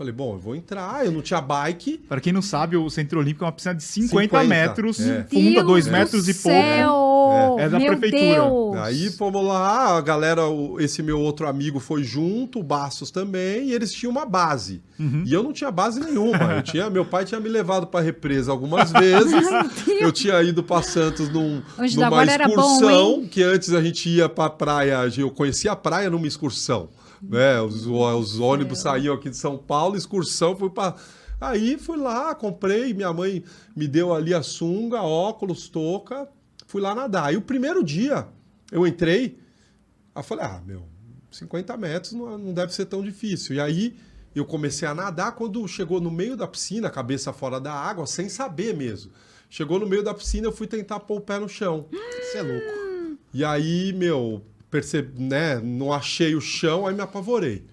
Falei, bom, eu vou entrar, eu não tinha bike. Pra quem não sabe, o Centro Olímpico é uma piscina de 50, 50, metros, é. funda Deus 2 do metros e pouco. É. É da Meu prefeitura. Deus! Aí fomos lá, a galera, esse meu outro amigo foi junto, o Bastos também, e eles tinham uma base. Uhum. E eu não tinha base nenhuma. Eu tinha, meu pai tinha me levado para represa algumas vezes. eu tinha ido para Santos num, numa bom, excursão, hein? que antes a gente ia para praia, eu conhecia a praia numa excursão. Né? Os, os ônibus saíam aqui de São Paulo, excursão, fui para Aí fui lá, comprei, minha mãe me deu ali a sunga, óculos, touca, fui lá nadar. Aí o primeiro dia eu entrei, aí eu falei, ah, meu, 50 metros não, não deve ser tão difícil. E aí eu comecei a nadar quando chegou no meio da piscina, cabeça fora da água, sem saber mesmo. Chegou no meio da piscina, eu fui tentar pôr o pé no chão. Você é louco. E aí, meu, percebi, né, não achei o chão, aí me apavorei.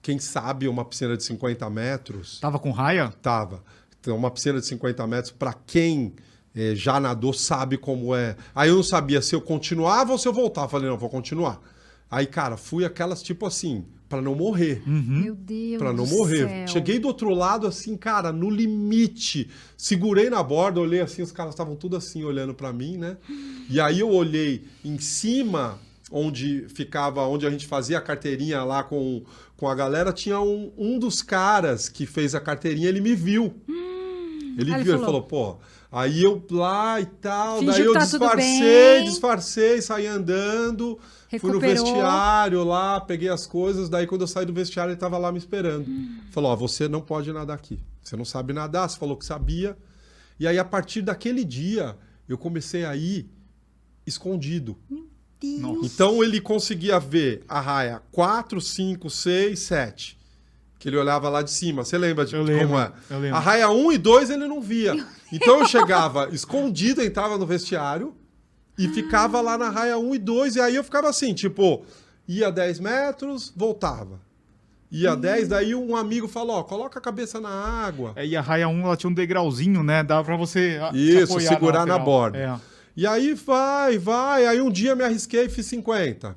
Quem sabe uma piscina de 50 metros Tava com raia? Tava. Então, uma piscina de 50 metros, para quem eh, já nadou, sabe como é. Aí eu não sabia se eu continuava ou se eu voltava. Falei, não, vou continuar. Aí, cara, fui aquelas tipo assim, para não morrer. Meu Deus Pra não do morrer. céu. Cheguei do outro lado, assim, cara, no limite. Segurei na borda, olhei assim, os caras estavam tudo assim, olhando pra mim, né? E aí eu olhei em cima, onde ficava, onde a gente fazia a carteirinha lá com, com a galera, tinha um, um dos caras que fez a carteirinha, ele me viu. Ele Aí ele viu, ele falou. falou, pô. Aí eu lá e tal, Fingiu daí eu tá disfarcei, disfarcei, saí andando. Fui no Recuperou. vestiário lá, peguei as coisas. Daí, quando eu saí do vestiário, ele tava lá me esperando. Falou: Ó, você não pode nadar aqui. Você não sabe nadar, você falou que sabia. E aí, a partir daquele dia, eu comecei a ir escondido. Deus. Nossa. Então, ele conseguia ver a raia 4, 5, 6, 7. Que ele olhava lá de cima. Você lembra de Eu como lembro, é? eu lembro. A raia 1 e 2 ele não via. Então eu chegava escondido, entrava no vestiário e ficava lá na raia 1 e 2. E aí eu ficava assim, tipo, ia 10 metros, voltava. Ia 10, daí um amigo falou: ó, coloca a cabeça na água. É, e a raia 1 ela tinha um degrauzinho, né? Dava pra você ah, se Isso, apoiar segurar na borda. É. E aí vai, vai. Aí um dia me arrisquei e fiz 50.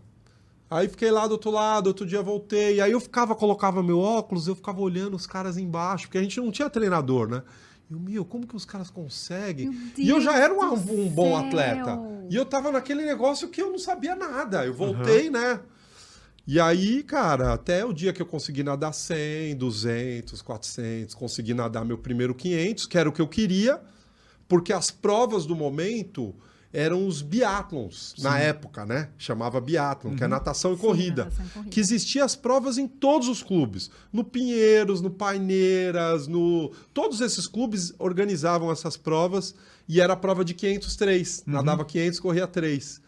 Aí fiquei lá do outro lado, outro dia voltei. Aí eu ficava, colocava meu óculos, eu ficava olhando os caras embaixo, porque a gente não tinha treinador, né? E eu, meu, como que os caras conseguem? E eu já era um, um bom atleta. E eu tava naquele negócio que eu não sabia nada. Eu voltei, né? E aí, cara, até o dia que eu consegui nadar 100, 200, 400, consegui nadar meu primeiro 500, que era o que eu queria, porque as provas do momento eram os biatlons, na época, né? Chamava biatlon, que é natação e Sim, corrida. natação e corrida. Que existia as provas em todos os clubes. No Pinheiros, no Paineiras, no... Todos esses clubes organizavam essas provas e era a prova de 503. Nadava 500, corria 3.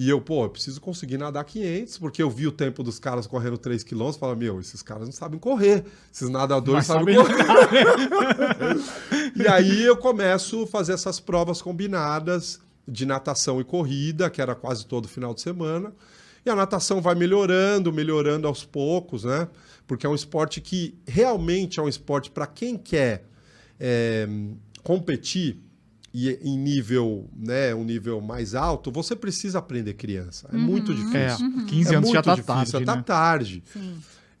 E eu, pô, eu preciso conseguir nadar 500, porque eu vi o tempo dos caras correndo 3 quilômetros, fala, meu, esses caras não sabem correr, esses nadadores Mas sabem sabe correr. e aí eu começo a fazer essas provas combinadas de natação e corrida, que era quase todo final de semana. E a natação vai melhorando, melhorando aos poucos, né? Porque é um esporte que realmente é um esporte para quem quer é, competir e em nível, né, um nível mais alto, você precisa aprender criança. É muito É, difícil. 15 é anos já muito tá difícil, tarde, já tá né? tarde.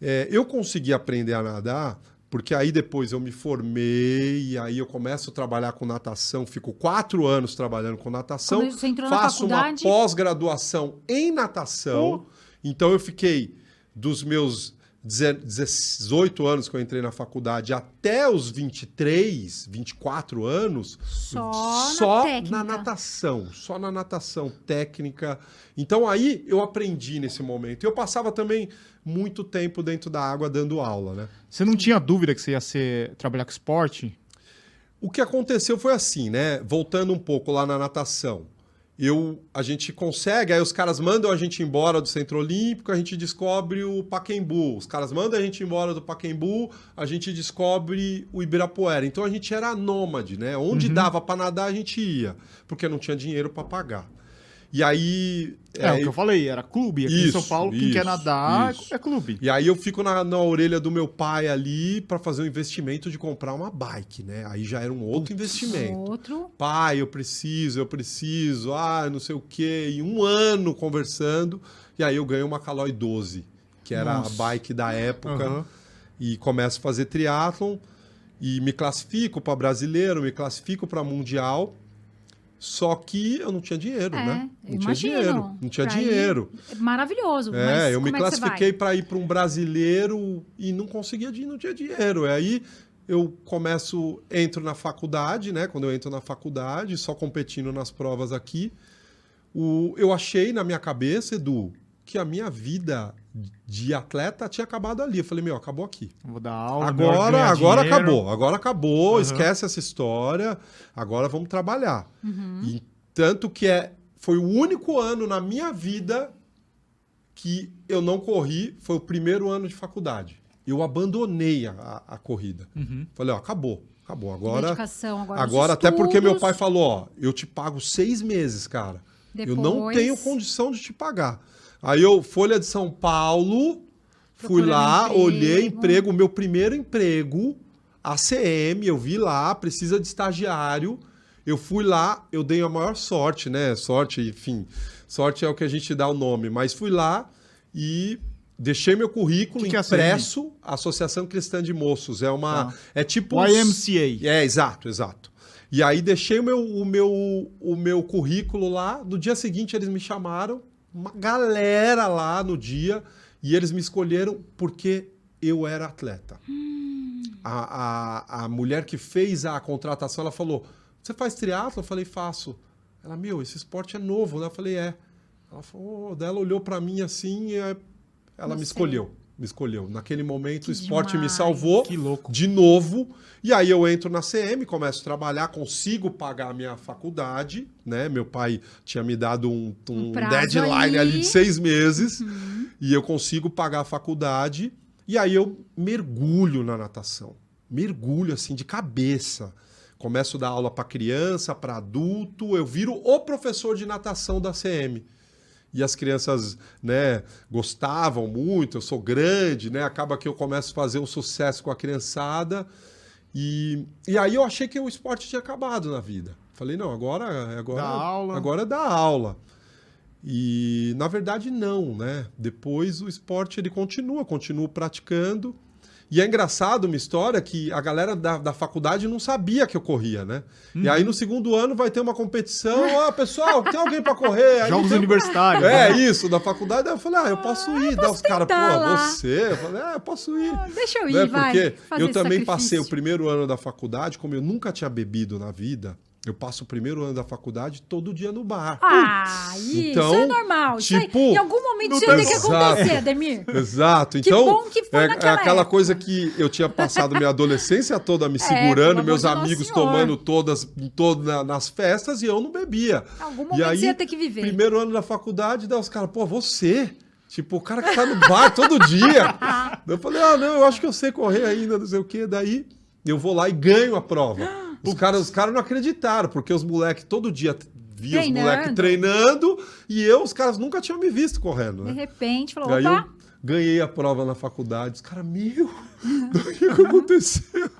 É, eu consegui aprender a nadar Porque aí depois eu me formei, e aí eu começo a trabalhar com natação, fico quatro anos trabalhando com natação, Quando você entrou na faço uma faculdade? pós-graduação em natação. Então eu fiquei dos meus 18 anos que eu entrei na faculdade até os 23, 24 anos, Só, só na na natação, só na natação técnica. Então aí eu aprendi nesse momento. Eu passava também muito tempo dentro da água dando aula, né? Você não tinha dúvida que você ia ser, trabalhar com esporte? O que aconteceu foi assim, né? Voltando um pouco lá na natação. Eu, a gente consegue, aí os caras mandam a gente embora do Centro Olímpico, a gente descobre o Paquembu. Os caras mandam a gente embora do Paquembu, a gente descobre o Ibirapuera. Então a gente era nômade, né? Onde dava para nadar a gente ia, porque não tinha dinheiro para pagar. E aí É, o que eu falei, era clube. Aqui em Isso, São Paulo, quem quer isso, nadar isso. é clube. E aí eu fico na, na orelha do meu pai ali para fazer o investimento de comprar uma bike, né? Aí já era um outro investimento. Outro. Pai, eu preciso, eu preciso, ah, não sei o quê. E um ano conversando, e aí eu ganho uma Caloi 12, que era Nossa. a bike da época, Aham. e começo a fazer triatlon, e me classifico para brasileiro, me classifico para mundial. Só que eu não tinha dinheiro, É, né? Não tinha dinheiro. Não tinha Pra ir- dinheiro. Maravilhoso. É, eu me é classifiquei para ir para um brasileiro e não conseguia, di- não tinha dinheiro. E aí eu começo, entro na faculdade, né? Quando eu entro na faculdade, só competindo nas provas aqui, o, eu achei na minha cabeça, Edu, que a minha vida de atleta tinha acabado ali. Eu falei, meu, acabou aqui. Vou dar aula. Agora, agora dinheiro. acabou. Agora acabou. Uhum. Esquece essa história. Agora vamos trabalhar. Uhum. E tanto que é, foi o único ano na minha vida que eu não corri. Foi o primeiro ano de faculdade. Eu abandonei a, a- a corrida. Uhum. Falei, ó, acabou. Acabou. Agora, Dedicação, agora, agora até porque meu pai falou, ó, eu te pago seis meses, cara. Eu não Depois- tenho condição de te pagar. Aí eu, Folha de São Paulo, fui Procurando lá, emprego. olhei emprego, meu primeiro emprego, ACM, eu vi lá, precisa de estagiário. Eu fui lá, eu dei a maior sorte, né? Sorte, enfim, sorte é o que a gente dá o nome, mas fui lá e deixei meu currículo Que que é impresso, Associação Cristã de Moços. É uma. Tá. É tipo. YMCA. é, exato, exato. E aí deixei o meu, o meu, o meu currículo lá. No dia seguinte eles me chamaram, uma galera lá no dia, e eles me escolheram porque eu era atleta. A, a, a mulher que fez a contratação, ela falou: Você faz triatlo? Eu falei, faço. Ela, meu, esse esporte é novo, né? Eu falei, é. Ela falou, daí ela olhou pra mim assim, e ela me Você. escolheu. Me escolheu. Naquele momento Que o esporte me demais. salvou Que louco. de novo. E aí eu entro na CM, começo a trabalhar, consigo pagar a minha faculdade, né? Meu pai tinha me dado um, um Um deadline ali. ali. de seis meses e eu consigo pagar a faculdade. E aí eu mergulho na natação, mergulho assim de cabeça. Começo a dar aula para criança, para adulto, eu viro o professor de natação da CM e as crianças, né, gostavam muito, eu sou grande, né, acaba que eu começo a fazer um sucesso com a criançada, e, e aí eu achei que o esporte tinha acabado na vida. Falei, não, agora, agora, Dá aula. agora é dar aula. E, na verdade, não, né, depois o esporte ele continua, continuo praticando, e é engraçado uma história que a galera da, da faculdade não sabia que eu corria, né? E Uhum. aí no segundo ano vai ter uma competição, ah, pessoal, tem alguém para correr? Aí Jogos tem- universitários. é, né? isso, da faculdade. Aí eu falei, ah, eu posso ir. Daí os caras, pô, você? Eu falei, ah, eu posso ir. Deixa eu ir, Né, vai. Porque fazer eu também sacrifício. passei o primeiro ano da faculdade, como eu nunca tinha bebido na vida, eu passo o primeiro ano da faculdade todo dia no bar. Ah, isso Então, é normal. Isso aí, tipo, em algum momento isso ia ter tem- que acontecer, Ademir. Exato. Que Então, bom que foi é, é aquela época. coisa que eu tinha passado minha adolescência toda me É, segurando, pelo meus amigos tomando todas, todas na- nas festas e eu não bebia. Em algum E momento aí, você ia ter que viver. Primeiro ano da faculdade, daí os caras, pô, você? Tipo, o cara que tá no bar todo dia. Eu falei, ah, não, eu acho que eu sei correr ainda, não sei o quê. Daí eu vou lá e ganho a prova. Os caras, os caras não acreditaram, porque os moleques todo dia via os moleques treinando e eu, os caras nunca tinham me visto correndo, De né? repente, falou, opa, ganhei a prova na faculdade. Os caras, meu, o que, que aconteceu?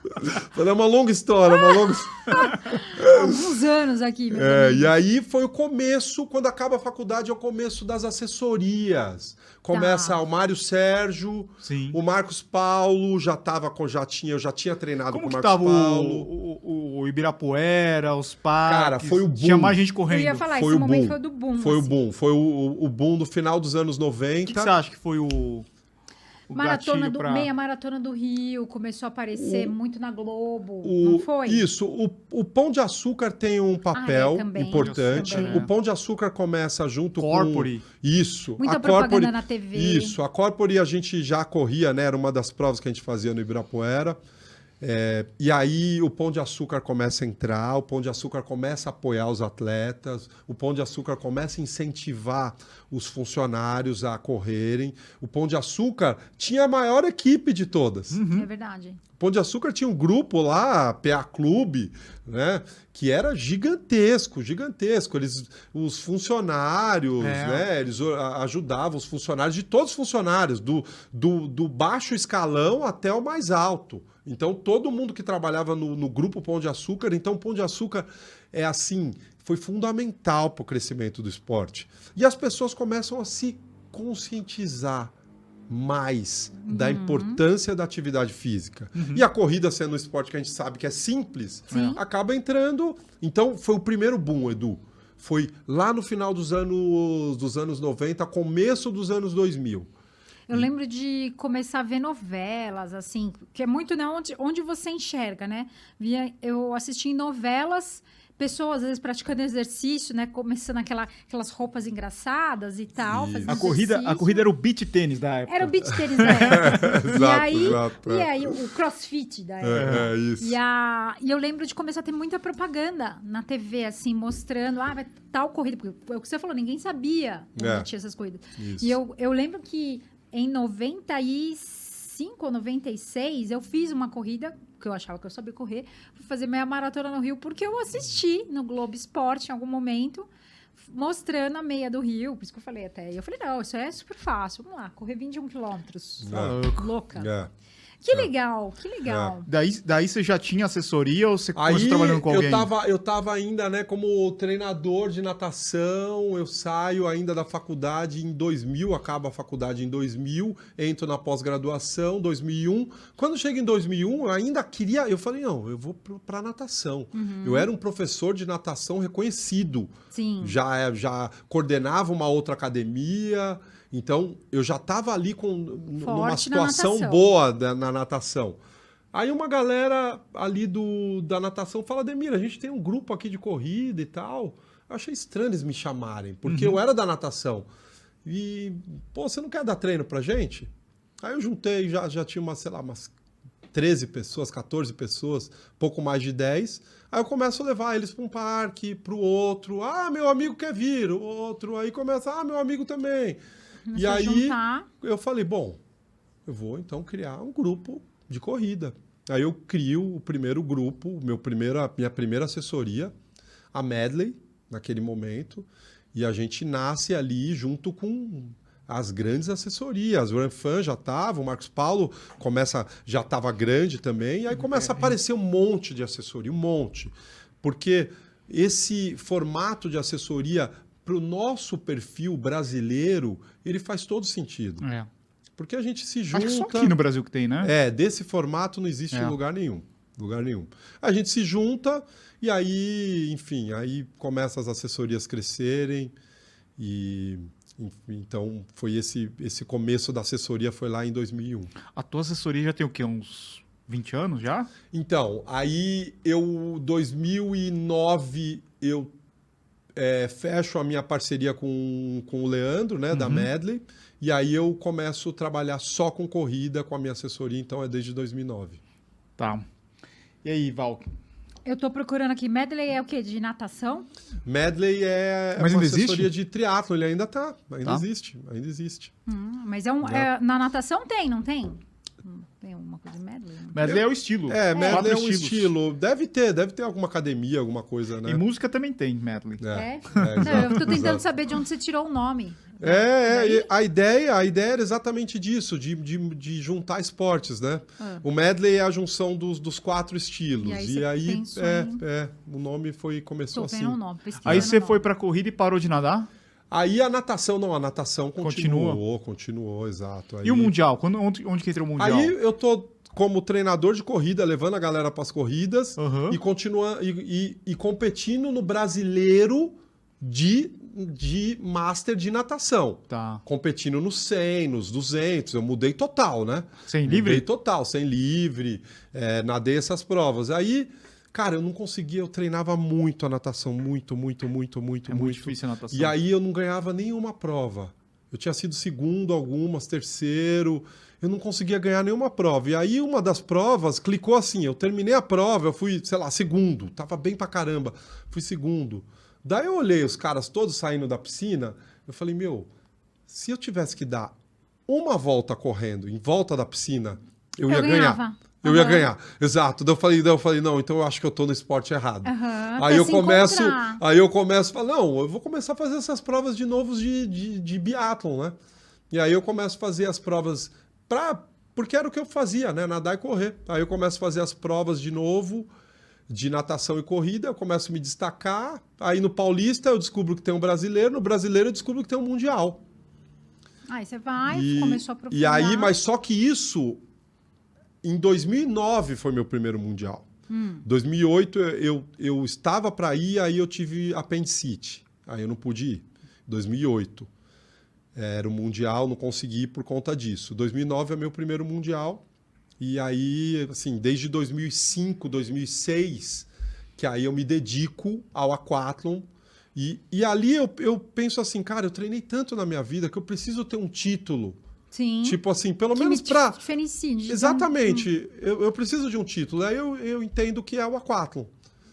Falei, é uma longa história, uma longa Alguns anos aqui, meu É, e aí foi o começo, quando acaba a faculdade, é o começo das assessorias. Começa Tá. o Mário Sérgio, Sim. o Marcos Paulo, já tava com, já tinha, eu já tinha treinado Como com o Marcos tava Paulo. o, o, o Ibirapuera, os parques? Cara, foi o boom. Tinha mais gente Eu correndo. ia falar, foi esse o momento boom. foi do boom. Foi o assim. boom, foi o, o boom do final dos anos O que, 90. que você acha que foi o, o Maratona do, pra... Meia Maratona do Rio começou a aparecer muito na Globo, O- não foi? Isso, o, o Pão de Açúcar tem um papel Ah, é, também. importante. Também. O Pão de Açúcar começa junto Corpore. com... Isso. Muita a propaganda Corpore- na TV. Isso, a Corpore a gente já corria, né? Era uma das provas que a gente fazia no Ibirapuera. É, e aí o Pão de Açúcar começa a entrar, o Pão de Açúcar começa a apoiar os atletas, o Pão de Açúcar começa a incentivar os funcionários a correrem. O Pão de Açúcar tinha a maior equipe de todas. É verdade. Pão de Açúcar tinha um grupo lá, PA Clube, né? Que era gigantesco, gigantesco. Eles, os funcionários, É. né? Eles o- ajudavam os funcionários, de todos os funcionários, do, do, do baixo escalão até o mais alto. Então, todo mundo que trabalhava no, no grupo Pão de Açúcar, então, Pão de Açúcar é assim, foi fundamental para o crescimento do esporte. E as pessoas começam a se conscientizar mais da importância da atividade física. E a corrida sendo um esporte que a gente sabe que é simples, Sim. acaba entrando. Então foi o primeiro boom, Edu. Foi lá no final dos anos dos anos 90, começo dos anos 2000. Eu lembro de começar a ver novelas, assim, que é muito né, onde, onde você enxerga, né? Via, eu assisti em novelas, pessoas às vezes praticando exercício, né? Começando aquela, aquelas roupas engraçadas e tal. A corrida, a corrida era o beach tênis da época. Era o beach tênis da época. e, Exato, aí, exato, e é. aí, o crossfit da época. É, é isso. E, a, e eu lembro de começar a ter muita propaganda na TV, assim, mostrando, ah, vai tal corrida. Porque é o que você falou, ninguém sabia onde É. tinha essas corridas. Isso. E eu, eu lembro que em 95 ou 96, eu fiz uma corrida, que eu achava que eu sabia correr, fui fazer meia maratona no Rio, porque eu assisti no Globo Esporte em algum momento, mostrando a meia do Rio, por isso que eu falei até. E eu falei, não, isso é super fácil, vamos lá, correr 21 quilômetros. Louca. É. Que legal, que legal. Daí, daí você já tinha assessoria ou você começou trabalhando com alguém? eu tava, eu tava ainda, né, como treinador de natação, eu saio ainda da faculdade em 2000, acaba a faculdade em 2000, entro na pós-graduação, 2001. Quando chega em 2001, eu ainda queria, eu falei, não, eu vou pra natação. Uhum. Eu era um professor de natação reconhecido, Sim. já, é- já coordenava uma outra academia, então eu já estava ali com Forte numa na situação natação. boa da- na natação. Aí uma galera ali do, da natação fala, Demir, a gente tem um grupo aqui de corrida e tal. Eu achei estranho eles me chamarem, porque eu era da natação. E, pô, você não quer dar treino pra gente? Aí eu juntei, já, já tinha umas, sei lá, umas 13 pessoas, 14 pessoas, pouco mais de 10. Aí eu começo a levar eles para um parque, para o outro. Ah, meu amigo quer vir, o outro. Aí começa, ah, meu amigo também. Começou e aí eu falei, bom, eu vou então criar um grupo de corrida. Aí eu crio o primeiro grupo, meu primeiro, a minha primeira assessoria, a Medley, naquele momento, e a gente nasce ali junto com as grandes assessorias. O Ranfan já estava, o Marcos Paulo começa, já estava grande também, e aí começa a aparecer um monte de assessoria, um monte. Porque esse formato de assessoria para o nosso perfil brasileiro, ele faz todo sentido. É. Porque a gente se Acho junta. que só aqui no Brasil que tem, né? É, desse formato não existe É. em lugar nenhum. Lugar nenhum. A gente se junta e aí, enfim, aí começa as assessorias crescerem e então foi esse esse começo da assessoria foi lá em 2001. A tua assessoria já tem o quê? Uns 20 anos já? Então, aí eu 2009 eu é, fecho a minha parceria com, com o Leandro, né, da Medley, e aí eu começo a trabalhar só com corrida com a minha assessoria, então é desde 2009. Tá. E aí, Val? Eu tô procurando aqui. Medley é o quê? De natação? Medley é Mas uma ainda existe? assessoria de triatlo, ele ainda tá, ainda Tá. existe, ainda existe. Hum, mas é um. Né? é- na natação tem, não tem? Tem alguma coisa de medley? Não. Medley é o estilo. É, Medley é um estilos. estilo, deve ter, deve ter alguma academia, alguma coisa, né? E música também tem, Medley. É? é, Não, exato, eu tô tentando exato. saber de onde você tirou o nome. É, é, a ideia, a ideia era exatamente disso, de, de, de juntar esportes, né? Ah. O medley é a junção dos, dos quatro estilos. E aí E aí, é, em- é, o nome foi começou Tô assim. o nome. Aí o você foi pra corrida e parou de nadar? Aí a natação, não, a natação Continua. continuou, continuou, exato. Aí, E o Mundial? Quando, onde, onde que entra o Mundial? Aí eu tô como treinador de corrida, levando a galera para as corridas Aham. e continua e, e- e competindo no brasileiro de, de master de natação. Tá. Competindo no 100, nos 200, eu mudei total, né? Sem Mudei livre? total, sem livre, é, nadei essas provas. Aí, cara, eu não conseguia, eu treinava muito a natação, muito, muito, muito, muito, É muito muito. difícil a natação. E aí eu não ganhava nenhuma prova. Eu tinha sido segundo algumas, terceiro. Eu não conseguia ganhar nenhuma prova. E aí uma das provas clicou assim. Eu terminei a prova, eu fui, sei lá, segundo. Tava bem pra caramba. Fui segundo. Daí eu olhei os caras todos saindo da piscina. Eu falei, meu, se eu tivesse que dar uma volta correndo em volta da piscina, eu, Eu ia ganhava. ganhar. Eu ia Aham. ganhar, exato. Daí eu falei, daí eu falei, não, então eu acho que eu tô no esporte errado. Aham, Aí eu começo, encontrar. aí eu começo a falar, não, eu vou começar a fazer essas provas de novos de, de, de biatlon, né? E aí eu começo a fazer as provas pra, porque era o que eu fazia, né? Nadar e correr. Aí eu começo a fazer as provas de novo de natação e corrida, eu começo a me destacar. Aí no Paulista eu descubro que tem um brasileiro, no brasileiro eu descubro que tem um mundial. Aí você vai, E, começou a e aprofundar. aí, mas só que isso em 2009 foi meu primeiro mundial. Hum. 2008 eu, eu estava para ir, aí eu tive apendicite. Aí eu não pude ir. 2008 era o mundial, não consegui por conta disso. 2009 é meu primeiro mundial. E aí, assim, desde 2005, 2006, que aí eu me dedico ao aquatlon. E, e ali eu, eu penso assim, cara, eu treinei tanto na minha vida que eu preciso ter um título. Sim. Tipo assim, pelo que menos me pra. diferencie de- Exatamente. Eu, eu preciso de um título. Aí eu, eu entendo que é o aquatlon.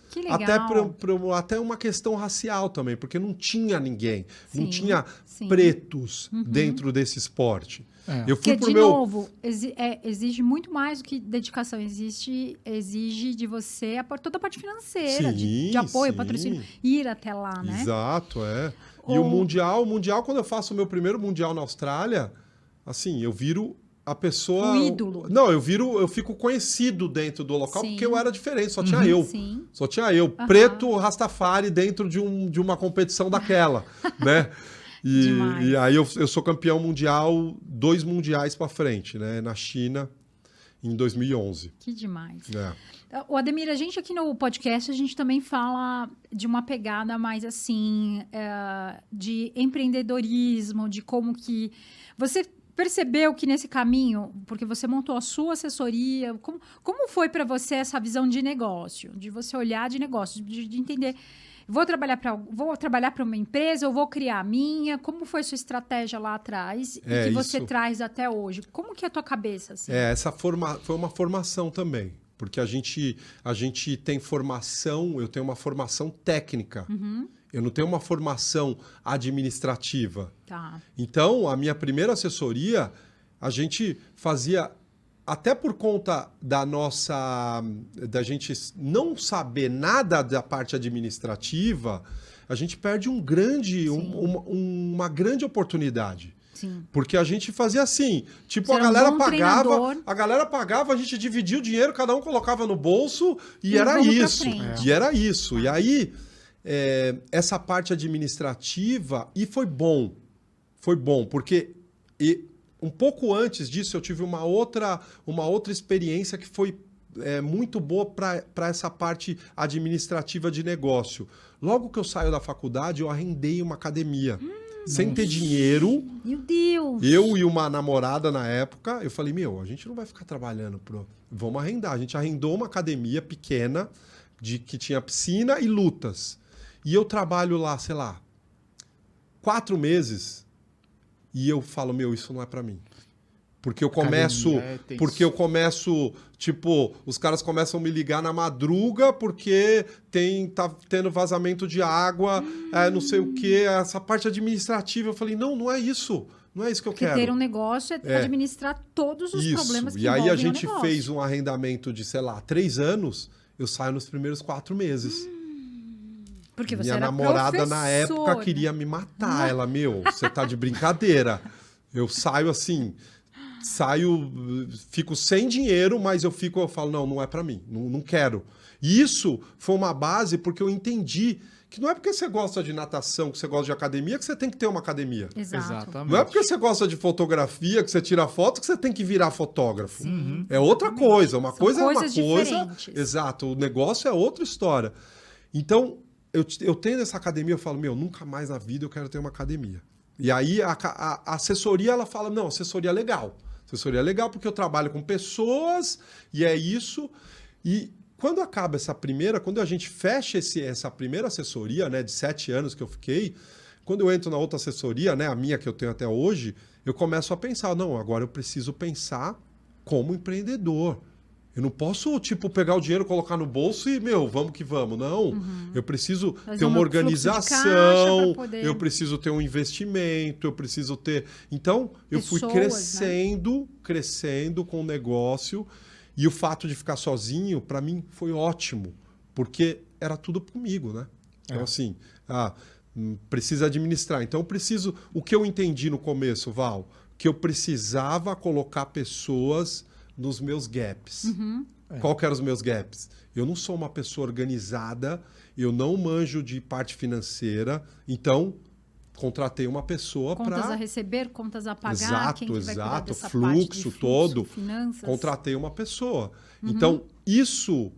Que legal. Até, pra, pra- até uma questão racial também, porque não tinha ninguém. não Sim, tinha sim. Uhum. pretos dentro desse esporte. É. Eu fui Porque, pro de meu. novo, exi- é, exige muito mais do que dedicação. Existe, exige de você a, toda a parte financeira, de, Sim, de apoio, sim. patrocínio, ir até lá, né? Exato, é. E O- o Mundial, o Mundial, quando eu faço o meu primeiro Mundial na Austrália, assim, eu viro a pessoa. O ídolo. Não, eu viro, eu fico conhecido dentro do local Sim. porque eu era diferente, só tinha eu. Sim. Só tinha eu, preto Rastafari, dentro de, um, de uma competição daquela, né? E, e aí eu, eu sou campeão mundial, dois mundiais pra frente, né? Na China, em 2011. Que demais. É. O Ademir, a gente aqui no podcast, a gente também fala de uma pegada mais assim, é, de empreendedorismo, de como que você percebeu que nesse caminho, porque você montou a sua assessoria, como, como foi para você essa visão de negócio, de você olhar de negócio, de, de entender, vou trabalhar para vou trabalhar para uma empresa, eu vou criar a minha, como foi sua estratégia lá atrás É, e que você isso. traz até hoje? Como que é a tua cabeça assim? É, essa forma, foi uma formação também. Porque a gente, a gente tem formação, eu tenho uma formação técnica. Uhum. Eu não tenho uma formação administrativa. Tá. Então, a minha primeira assessoria, a gente fazia até por conta da nossa da gente não saber nada da parte administrativa, a gente perde um grande um- uma, uma grande oportunidade. Sim. Porque a gente fazia assim, tipo, Você a era um galera bom pagava, treinador. a galera pagava, a gente dividia o dinheiro, cada um colocava no bolso e, E era isso. E era isso. E aí, é, essa parte administrativa, e foi bom. Foi bom, porque e um pouco antes disso eu tive uma outra, uma outra experiência que foi é, muito boa para essa parte administrativa de negócio. Logo que eu saio da faculdade, eu arrendei uma academia. sem ter dinheiro, Meu Deus! eu e uma namorada na época, eu falei, meu, a gente não vai ficar trabalhando pro. Vamos arrendar. A gente arrendou uma academia pequena de que tinha piscina e lutas. E eu trabalho lá, sei lá, quatro meses e eu falo, meu, isso não é pra mim. Porque eu começo, Academia é porque eu começo, tipo, os caras começam a me ligar na madruga porque tem tá tendo vazamento de água, é, não sei o quê, essa parte administrativa. Eu falei, não, não é isso. Não é isso que eu Porque quero. ter um negócio é, É. administrar todos os Isso. problemas que E aí a gente fez um arrendamento de, sei lá, três anos, eu saio nos primeiros quatro meses. Porque você Minha era namorada na época professor, né? queria me matar. Ela, meu, você tá de brincadeira. Eu saio assim, saio, fico sem dinheiro, mas eu fico, eu falo, não, não é para mim, não, não quero. E isso foi uma base porque eu entendi que não é porque você gosta de natação, que você gosta de academia, que você tem que ter uma academia. Exato. Exatamente. Não é porque você gosta de fotografia, que você tira foto, que você tem que virar fotógrafo. Sim. É outra coisa. Uma São coisa é uma coisa. diferentes. Exato. O negócio é outra história. Então, eu, eu tenho essa academia, eu falo, meu, nunca mais na vida eu quero ter uma academia. E aí a, a- a assessoria, ela fala, não, assessoria é legal. Assessoria é legal porque eu trabalho com pessoas e é isso. E quando acaba essa primeira, quando a gente fecha esse, essa primeira assessoria, né, de sete anos que eu fiquei, quando eu entro na outra assessoria, né, a minha que eu tenho até hoje, eu começo a pensar, não, agora eu preciso pensar como empreendedor. Eu não posso, tipo, pegar o dinheiro, colocar no bolso e, meu, vamos que vamos. Não. Eu preciso Fazer ter uma um organização, poder- eu preciso ter um investimento, eu preciso ter. Então, eu fui Pessoas, né? crescendo, crescendo com o negócio. E o fato de ficar sozinho, para mim, foi ótimo, porque era tudo comigo, né? Então, É. assim, ah, hum, precisa administrar. Então, eu preciso. O que eu entendi no começo, Val, que eu precisava colocar pessoas nos meus gaps. Uhum. Qual que eram os meus gaps? Eu não sou uma pessoa organizada, eu não manjo de parte financeira, então contratei uma pessoa Contas a para receber, contas a pagar, Exato, quem que vai cuidar exato, fluxo fluxo, todo, finanças. contratei uma pessoa. Uhum. Então, isso,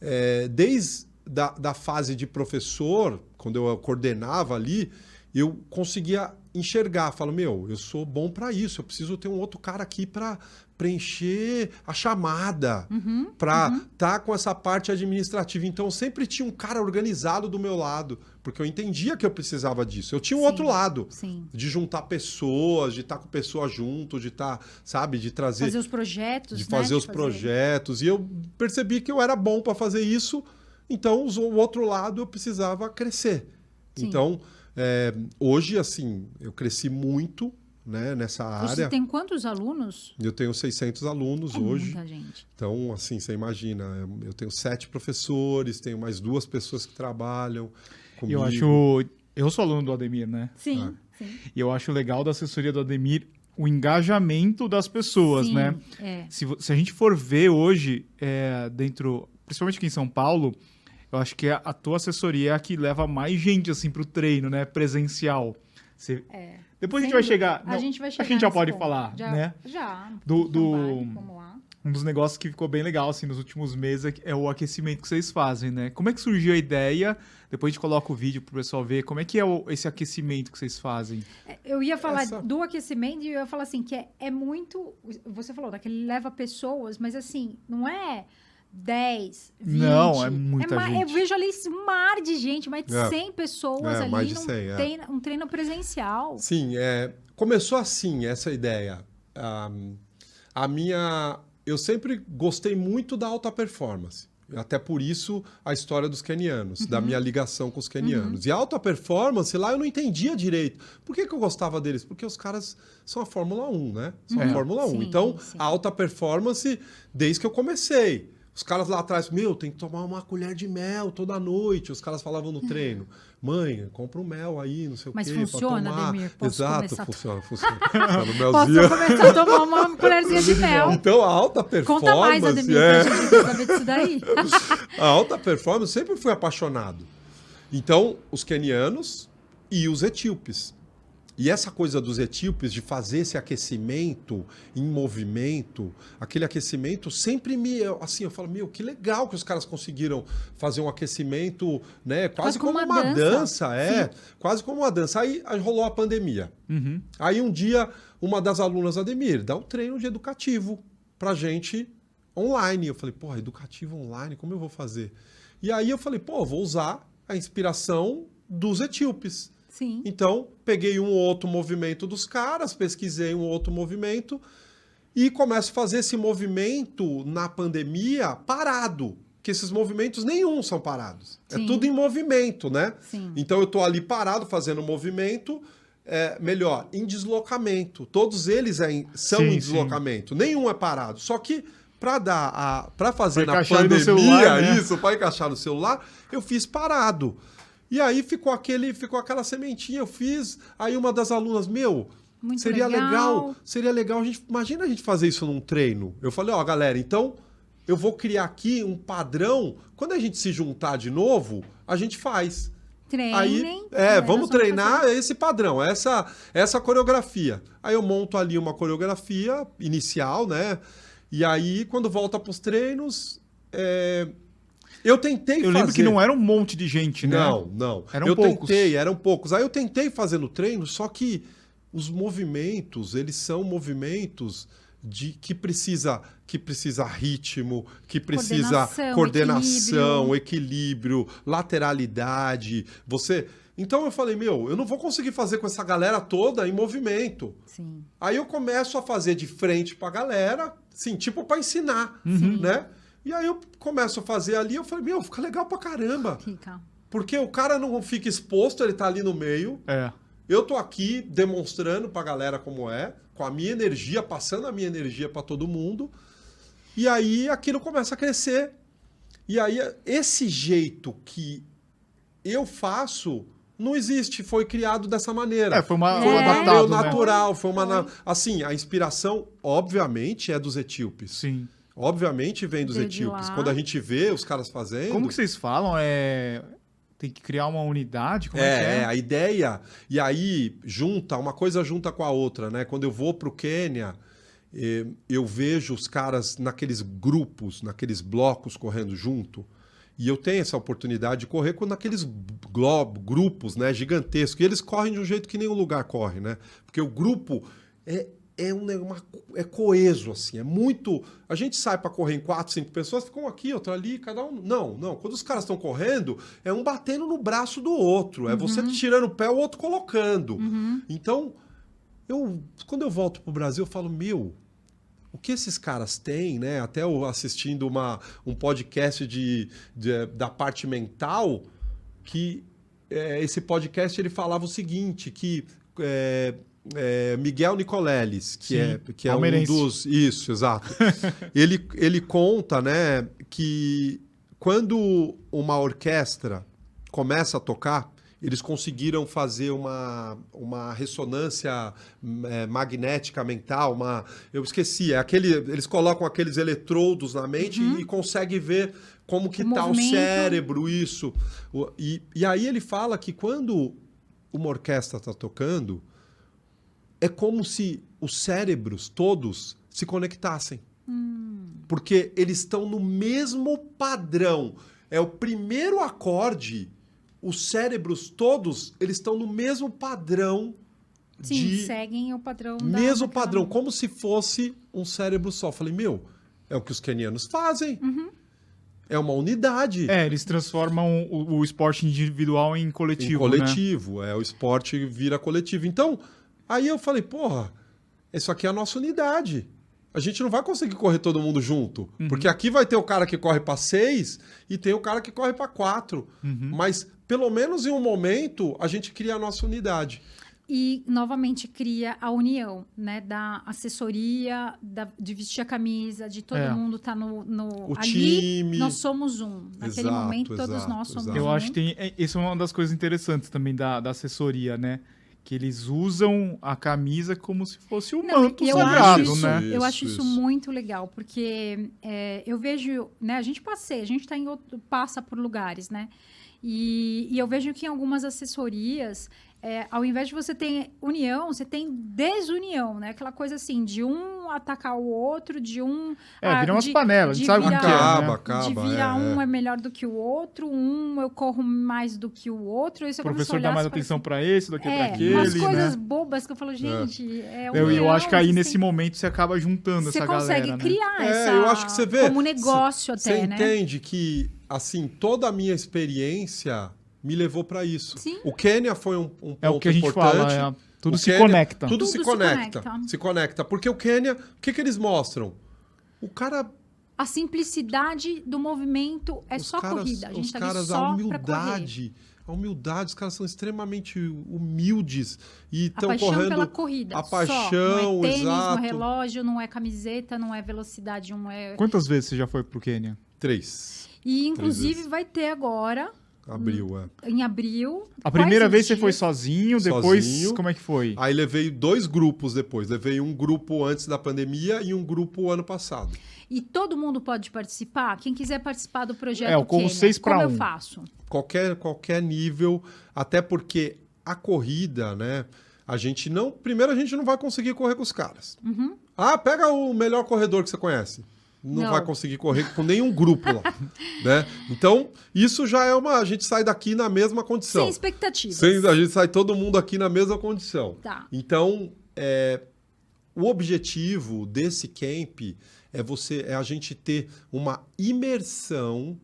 é, desde da, da fase de professor, quando eu coordenava ali, eu conseguia enxergar. Falo, meu, eu sou bom para isso, eu preciso ter um outro cara aqui para preencher a chamada, Uhum, para estar com essa parte administrativa. Então, sempre tinha um cara organizado do meu lado, porque eu entendia que eu precisava disso. Eu tinha um Sim. outro lado Sim. de juntar pessoas, de estar com pessoas junto, de estar, sabe, de trazer, Fazer os projetos, de né? fazer os projetos. E eu percebi que eu era bom para fazer isso, então o outro lado eu precisava crescer. Sim. Então, é, hoje, assim, eu cresci muito né, nessa Você área. tem quantos alunos? Eu tenho 600 alunos É hoje. muita gente. Então, assim, você imagina, eu tenho sete professores, tenho mais duas pessoas que trabalham comigo. eu acho. Eu sou aluno do Ademir, né? Sim, Ah. sim. E eu acho legal da assessoria do Ademir o engajamento das pessoas, Sim, né? É. Se, se a gente for ver hoje, é, dentro, principalmente aqui em São Paulo, eu acho que a, a tua assessoria é a que leva mais gente assim pro treino, né? Presencial. Você- É. Depois a gente Sem vai chegar. A não, gente vai chegar. a gente já pode ponto. falar, já, né? Já. Do- do- Vamos lá. Um dos negócios que ficou bem legal assim nos últimos meses é é o aquecimento que vocês fazem, né? Como é que surgiu a ideia? Depois a gente coloca o vídeo pro pessoal ver. Como é que é o- esse aquecimento que vocês fazem? É, Eu ia falar Essa- do aquecimento e eu ia falar assim, que é, é muito. Você falou, daquele leva pessoas, mas assim, não é 10, 20. Não, é muita ma- gente. Eu vejo ali um mar de gente, mais de É. 100 pessoas É, ali mais de num 100, é. treino- um treino presencial. Sim, é, começou assim essa ideia. Ah, a minha, eu sempre gostei muito da alta performance. Até por isso a história dos kenianos, da minha ligação com os kenianos. E a alta performance lá eu não entendia direito. Por que, que eu gostava deles? Porque os caras são a Fórmula 1, né? São a É. Fórmula 1. Sim, então, sim. a alta performance, desde que eu comecei. Os caras lá atrás, meu, tem que tomar uma colher de mel toda noite. Os caras falavam no treino, mãe, compra um mel aí, não sei Mas o quê. pra funciona, tomar." Posso Exato, funciona, funciona. Tá no Posso começar a tomar uma colherzinha de mel? Então, a alta performance. Conta mais, Ademir, é, pra gente saber disso daí. a alta performance sempre fui apaixonado. Então, os kenianos e os etíopes. E essa coisa dos etíopes de fazer esse aquecimento em movimento, aquele aquecimento sempre me assim, eu falo, meu, que legal que os caras conseguiram fazer um aquecimento, né, quase, Quase como como uma uma, dança. dança, é, quase como uma dança. Aí, aí rolou a pandemia. Uhum. Aí um dia, uma das alunas, Ademir, dá um treino de educativo pra gente online. Eu falei, porra, educativo online, como eu vou fazer? E aí eu falei, pô, vou usar a inspiração dos etíopes. Sim. Então, peguei um outro movimento dos caras, pesquisei um outro movimento e começo a fazer esse movimento na pandemia parado. Que esses movimentos nenhum são parados. Sim. É tudo em movimento, né? Sim. Então eu estou ali parado fazendo movimento, é, melhor, em deslocamento. Todos eles é em- são Sim, em sim. deslocamento. Nenhum é parado. Só que para dar a para fazer Pra na pandemia celular, né? isso, para encaixar no celular, eu fiz parado. E aí ficou aquele, ficou aquela sementinha, eu fiz, aí uma das alunas, meu, Muito seria legal. legal. seria legal a gente, imagina a gente fazer isso num treino. Eu falei, ó, galera, então eu vou criar aqui um padrão, quando a gente se juntar de novo, a gente faz. Treinem. Aí, é, nós vamos treinar fazer. esse padrão, essa essa coreografia. Aí eu monto ali uma coreografia inicial, né? E aí, quando volta para os treinos, é, eu tentei Eu fazer. lembro que não era um monte de gente, né? Não, não. Eram eu poucos. tentei, eram poucos. Aí eu tentei fazer no treino, só que os movimentos, eles são movimentos de que precisa que precisa ritmo, que precisa Coordenação, coordenação, equilíbrio, lateralidade. Você então eu falei, meu, eu não vou conseguir fazer com essa galera toda em movimento. Sim. Aí eu começo a fazer de frente pra galera, assim, tipo pra ensinar, né? E aí eu começo a fazer ali, eu falei, meu, fica legal pra caramba. Fica. Porque o cara não fica exposto, ele tá ali no meio. É. Eu tô aqui demonstrando pra galera como é, com a minha energia, passando a minha energia pra todo mundo. E aí aquilo começa a crescer. E aí esse jeito que eu faço não existe, foi criado dessa maneira. É, foi uma, É. foi Foi adaptado, meio né? natural, foi uma assim, a inspiração obviamente é dos etíopes. Sim. Obviamente vem dos Veio de etíopes. lá. Quando a gente vê os caras fazendo, Como que vocês falam? É... Tem que criar uma unidade? Como é, que É, é? é, a ideia. E aí, junta, uma coisa junta com a outra, né? Quando eu vou pro Quênia, eh, eu vejo os caras naqueles grupos, naqueles blocos correndo junto. E eu tenho essa oportunidade de correr com naqueles globo, grupos né, gigantescos. E eles correm de um jeito que nenhum lugar corre, né? Porque o grupo é, é, um, é coeso, assim. É muito. A gente sai para correr em quatro, cinco pessoas, ficam um aqui, outra ali, cada um. Não, não. Quando os caras estão correndo, é um batendo no braço do outro. É você tirando o pé, o outro colocando. Então, eu, quando eu volto pro Brasil, eu falo, meu, o que esses caras têm, né? Até eu assistindo uma, um podcast de, de- da parte mental, que é, esse podcast ele falava o seguinte, que é, é, Miguel Nicoleles, que Sim, é, que é um dos... Isso, exato. ele, ele conta, né, que quando uma orquestra começa a tocar, eles conseguiram fazer uma, uma ressonância é, magnética mental, uma, eu esqueci, é aquele, eles colocam aqueles eletrodos na mente e, conseguem ver como que O tá o movimento. cérebro, isso. E, e aí ele fala que quando uma orquestra está tocando, é como se os cérebros todos se conectassem. Porque eles estão no mesmo padrão. É o primeiro acorde, os cérebros todos, eles estão no mesmo padrão Sim, de seguem o padrão da- mesmo daquela- padrão, como se fosse um cérebro só. Falei, meu, é o que os quenianos fazem. Uhum. É uma unidade. É, eles transformam o, o esporte individual em coletivo, em né? coletivo, é o esporte vira coletivo. Então, aí eu falei, porra, isso aqui é a nossa unidade. A gente não vai conseguir correr todo mundo junto, Uhum. porque aqui vai ter o cara que corre para seis e tem o cara que corre para quatro. Uhum. Mas pelo menos em um momento a gente cria a nossa unidade. E novamente cria a união, né? Da assessoria, da- de vestir a camisa, de todo É. mundo tá no, no O ali. time. Nós somos um. Naquele Exato, momento, todos exato, nós somos exato. Eu um. acho que tem. é, Isso é uma das coisas interessantes também da, da assessoria, né? Que eles usam a camisa como se fosse um Não, manto eu sagrado, acho isso, né? Eu acho isso, Isso, isso. muito legal, porque é, eu vejo, né, a gente passeia, a gente tá em outro, passa por lugares, né? E, e eu vejo que em algumas assessorias, é, ao invés de você ter união, você tem desunião, né? Aquela coisa assim, de um atacar o outro, de um. É, ah, viram umas de- panelas, a gente de sabe virar- que é, Acaba, né? acaba. de virar é, um é. é melhor do que o outro, um eu corro mais do que o outro. Isso O professor dá mais atenção para para esse do que para é, aquele, umas coisas né? bobas que eu falo, gente, é, Eu, eu união, acho que aí vocês nesse momento você acaba juntando você essa consegue galera, né? criar É, essa eu acho que você vê. como negócio Você até, né? entende que, assim, toda a minha experiência me levou para isso. Sim. O Quênia foi um, um ponto É o que a gente importante. fala, é, tudo O se Quênia- conecta. Tudo, Tudo se se conecta. conecta. Se conecta. Porque o Quênia, o que, que eles mostram? O cara. A simplicidade do movimento é os só caras, corrida. A gente os tá caras, a só humildade. A humildade, os caras são extremamente humildes e A estão paixão correndo. pela corrida. a só. paixão, não é tênis, exato. não é relógio, não é camiseta, não é velocidade, não é. Quantas vezes você já foi pro Quênia? Três. E inclusive vezes. vai ter agora Abril, é. Em abril. A primeira vez os você foi dias? sozinho, depois Sozinho. como é que foi? Aí levei dois grupos depois. Levei um grupo antes da pandemia e um grupo ano passado. E todo mundo pode participar? Quem quiser participar do projeto É, o corro Quênia, seis como um. eu faço? Qualquer, qualquer nível, até porque a corrida, né? A gente não. Primeiro, a gente não vai conseguir correr com os caras. Ah, pega o melhor corredor que você conhece. Não, Não. vai conseguir correr com nenhum grupo lá. né? Então, isso já é uma. A gente sai daqui na mesma condição. Sem expectativas. Sem- a gente sai todo mundo aqui na mesma condição. Tá. Então, é, o objetivo desse camp é você é a gente ter uma imersão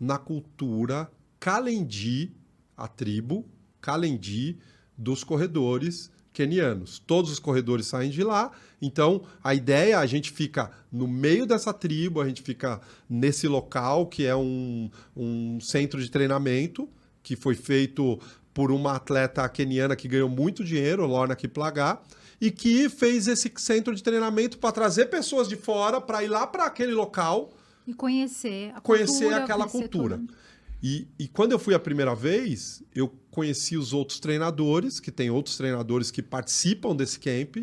na cultura Kalendi, a tribo Kalendi dos corredores quenianos. Todos os corredores saem de lá. Então, a ideia a gente fica no meio dessa tribo, a gente fica nesse local que é um, um centro de treinamento que foi feito por uma atleta queniana que ganhou muito dinheiro, Lorna Kiplagat, e que fez esse centro de treinamento para trazer pessoas de fora para ir lá para aquele local E conhecer a conhecer cultura, aquela conhecer cultura. tudo. E, e quando eu fui a primeira vez, eu conheci os outros treinadores, que tem outros treinadores que participam desse camp,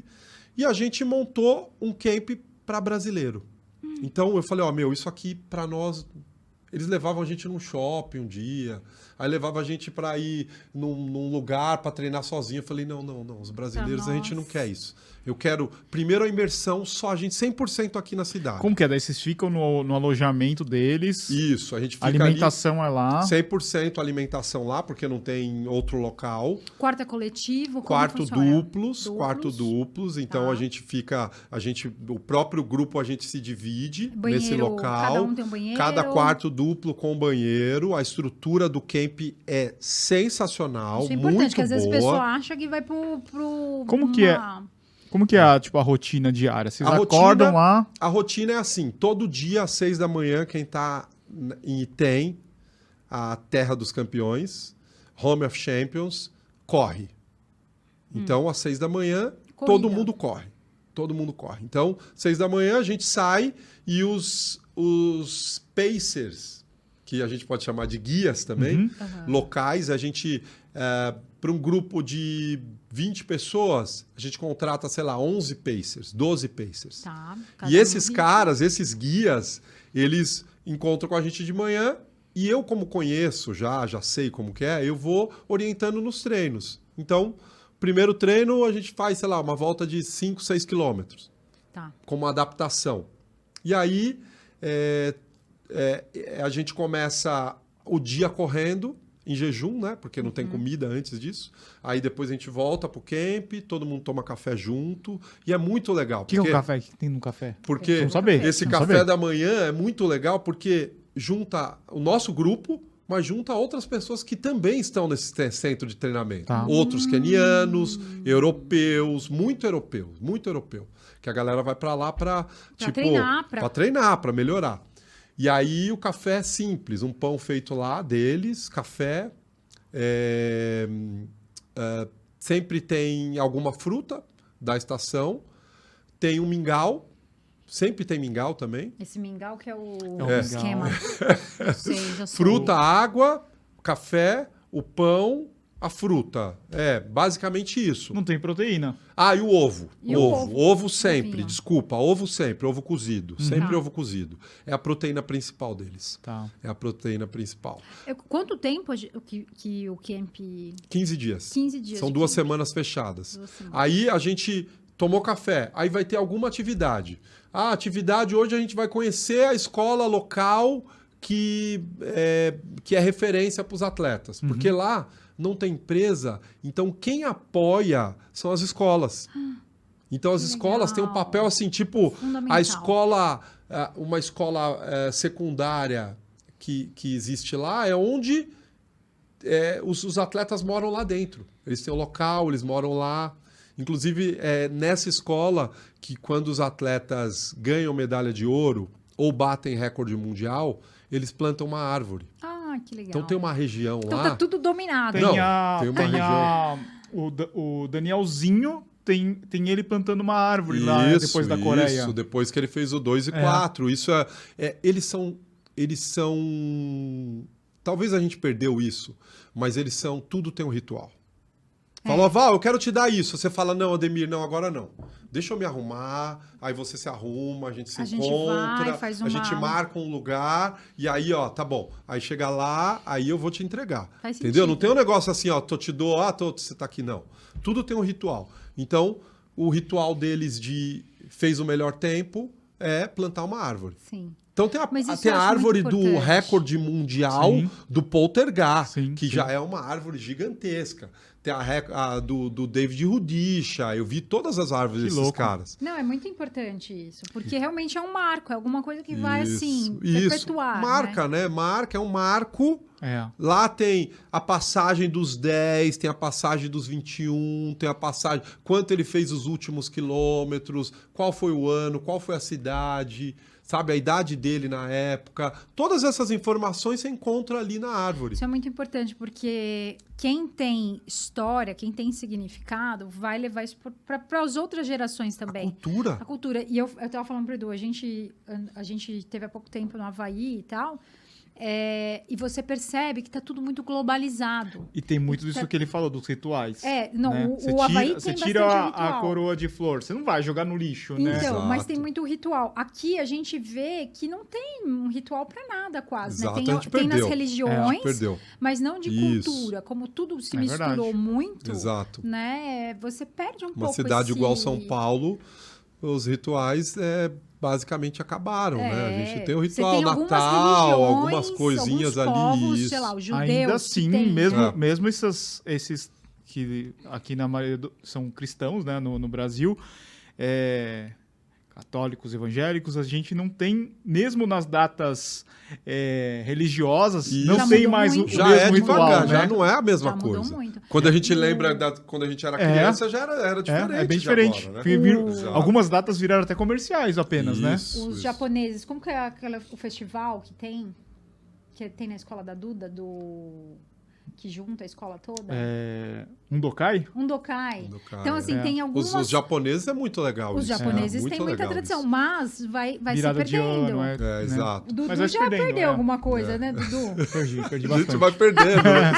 e a gente montou um camp para brasileiro. Então eu falei, ó, meu, isso aqui para nós. Eles levavam a gente num shopping um dia, aí levavam a gente para ir num, num lugar para treinar sozinho. Eu falei, não, não, não, os brasileiros a gente não quer isso. Eu quero, primeiro, a imersão, só a gente 100% aqui na cidade. Como que é? Daí vocês ficam no, no alojamento deles, Isso, a gente fica a ali alimentação é lá. 100% alimentação lá, porque não tem outro local. Quarto é coletivo, como quarto duplos, Duplos. quarto duplos. Então Tá. a gente fica, a gente, o próprio grupo a gente se divide Banheiro, nesse local. cada um tem um banheiro. Cada quarto duplo com banheiro. A estrutura do camp é sensacional, Isso é importante, muito porque às vezes a boa. pessoa acha que vai pro. pro Como que é? uma- Como que é a, tipo, a rotina diária? Vocês A acordam rotina- lá, A rotina é assim, todo dia às seis da manhã, quem está em Item, a terra dos campeões, Home of Champions, corre. Então, às seis da manhã, todo Corrida. mundo corre. Todo mundo corre. Então, seis da manhã, a gente sai e os, os pacers, que a gente pode chamar de guias também, Uhum. Locais, a gente, para um grupo de 20 pessoas, a gente contrata, sei lá, 11 pacers, 12 pacers. Tá, E esses caras, esses guias, eles encontram com a gente de manhã e eu, como conheço já, já sei como que é, eu vou orientando nos treinos. Então, primeiro treino a gente faz, sei lá, uma volta de 5, 6 quilômetros, Tá. como adaptação. E aí, é, é, é, a gente começa o dia correndo, em jejum, né? Porque não Uhum. tem comida antes disso. Aí depois a gente volta pro camp, todo mundo toma café junto. E é muito legal. o que, que é porque- o café? Que tem no café? porque Vamos saber, esse vamos café saber. da manhã é muito legal porque junta o nosso grupo, mas junta outras pessoas que também estão nesse centro de treinamento. Tá. Outros quenianos, europeus, muito europeu, muito europeu. Que a galera vai pra lá pra, tipo, treinar, pra- pra treinar, pra melhorar. E aí o café é simples, um pão feito lá deles, café. é, é, sempre tem alguma fruta da estação, tem um mingau, sempre tem mingau também. Esse mingau que é o É o esquema. Eu sei, já sei. Fruta, água, café, o pão, a fruta. É, basicamente isso. Não tem proteína. Ah, e o ovo. E o ovo. ovo. Ovo sempre, desculpa. Ovo sempre, ovo cozido. Sempre Tá. ovo cozido. É a proteína principal deles. Tá. É a proteína principal. Eu- Quanto tempo a que, que o camp... 15 dias. 15 dias. São duas camp. semanas fechadas. Duas semanas. Aí a gente tomou café, aí vai ter alguma atividade. Ah, atividade hoje a gente vai conhecer a escola local que é, que é referência para os atletas. Porque lá não tem empresa, então quem apoia são as escolas. Então as escolas têm um papel assim, tipo, a escola, ah, uma escola eh, secundária que, que existe lá é onde é, os, os atletas moram lá dentro. Eles têm o local, eles moram lá. Inclusive, é nessa escola que quando os atletas ganham medalha de ouro ou batem recorde mundial, eles plantam uma árvore. Ah, que legal. Então tem uma região Então lá. tá tudo dominado. Tem, Não, a, tem tem, uma a o, o Danielzinho tem, tem ele plantando uma árvore lá né, depois da Coreia. Isso, depois que ele fez o 2 e É. 4. Isso é, é, eles são eles são talvez a gente perdeu isso, mas eles são, tudo tem um ritual. Falou, Val, eu quero te dar isso. Você fala, não, Ademir, não, agora não. Deixa eu me arrumar. Aí você se arruma, a gente se A gente encontra, vai, faz a gente uma- marca um lugar e aí, ó, tá bom. Aí chega lá, aí eu vou te entregar. Faz entendeu? sentido. Não tem um negócio assim, ó, tô te dou, ah, tô, você tá aqui não. Tudo tem um ritual. Então, o ritual deles de fez o melhor tempo é plantar uma árvore. Sim. Então tem a, tem a árvore do recorde mundial Sim. do poltergar, Sim, que sim. já é uma árvore gigantesca. Tem a, rec- a do, do David Rudisha, eu vi todas as árvores Que desses louco. caras. Não, é muito importante isso, porque realmente é um marco, é alguma coisa que vai Isso, assim isso. perpetuar. né? Marca, né? Marca, é um marco. É. Lá tem a passagem dos 10, tem a passagem dos 21, tem a passagem. Quanto ele fez os últimos quilômetros, qual foi o ano, qual foi a cidade, sabe? A idade dele na época. Todas essas informações você encontra ali na árvore. Isso é muito importante, porque quem tem história, quem tem significado, vai levar isso para as outras gerações A também. cultura. A cultura. E eu, eu tava falando pro Edu, a gente, a gente teve há pouco tempo no Havaí e tal, é, e você percebe que tá tudo muito globalizado. E tem muito disso que ele falou, dos rituais. É, não, né? o, Você o Havaí tira, você tem tira a, a coroa de flor, você não vai jogar no lixo, né? Então, mas tem muito ritual. Aqui a gente vê que não tem um ritual para nada, quase. né? Exato, Tem, a gente tem nas perdeu. religiões, Perdeu. mas não de Isso. cultura. Como tudo se É misturou verdade. muito, Exato. né? Você perde um Uma pouco cidade esse- igual São Paulo, os rituais é, basicamente acabaram, né? A É, gente tem o ritual tem algumas Natal, religiões, algumas coisinhas ali. povos, isso. sei lá, os judeus Ainda assim, tem. mesmo, É. mesmo esses, esses que aqui na maioria do- são cristãos, né, no, no Brasil, é, católicos, evangélicos, a gente não tem, mesmo nas datas é, religiosas, Isso. não Já tem mais o, o muito. Já mesmo é ritual, devagar, né? já não é a mesma Já mudou coisa. muito. Quando a gente O- lembra da, quando a gente era É. criança, já era, era diferente. É, é bem diferente. agora, né? O- Algumas datas viraram até comerciais apenas, né? Isso, Os isso. japoneses, como que é aquela, o festival que tem? Que tem na escola da Duda, do. Que junta a escola toda? É, um Dokai? Um Dokai. Então, assim, É. tem Os, algumas. os japoneses é muito legal Os isso. japoneses é, têm muita tradição, isso. mas vai, vai Virada se de perdendo. ano, é, É, né? exato. O Dudu Mas já perdendo, perdeu é. alguma coisa, É. né, Dudu? Perdi, perdi A bastante. gente vai perdendo, né?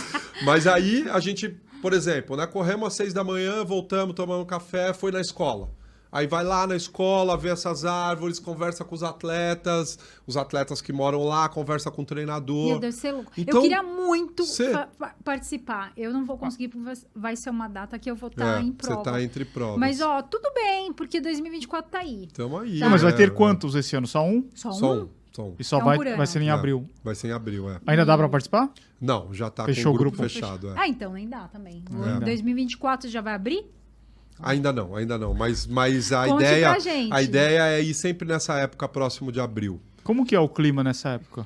Mas aí a gente, por exemplo, né, corremos às seis da manhã, voltamos, tomamos um café, foi na escola. Aí vai lá na escola, vê essas árvores, conversa com os atletas, os atletas que moram lá, conversa com o Meu treinador. Deus, ser louco. Então, eu queria muito cê- participar. Eu não vou conseguir, porque vai- ser uma data que eu vou estar É, em você prova. tá entre provas. Mas, ó, tudo bem, porque 2024 tá aí. Tamo aí. Não, mas vai ter quantos esse ano? Só um? Só, Só um? um. Só um. E só É um vai, vai ser em É. abril. Vai ser em abril, é. Ainda dá pra participar? Não, já tá Fechou com o o grupo grupo. fechado. é. Ah, então nem dá também. É. 2024 já vai abrir? Ainda não, ainda não. Mas, mas a Conte ideia. pra gente. A ideia é ir sempre nessa época próximo de abril. Como que é o clima nessa época?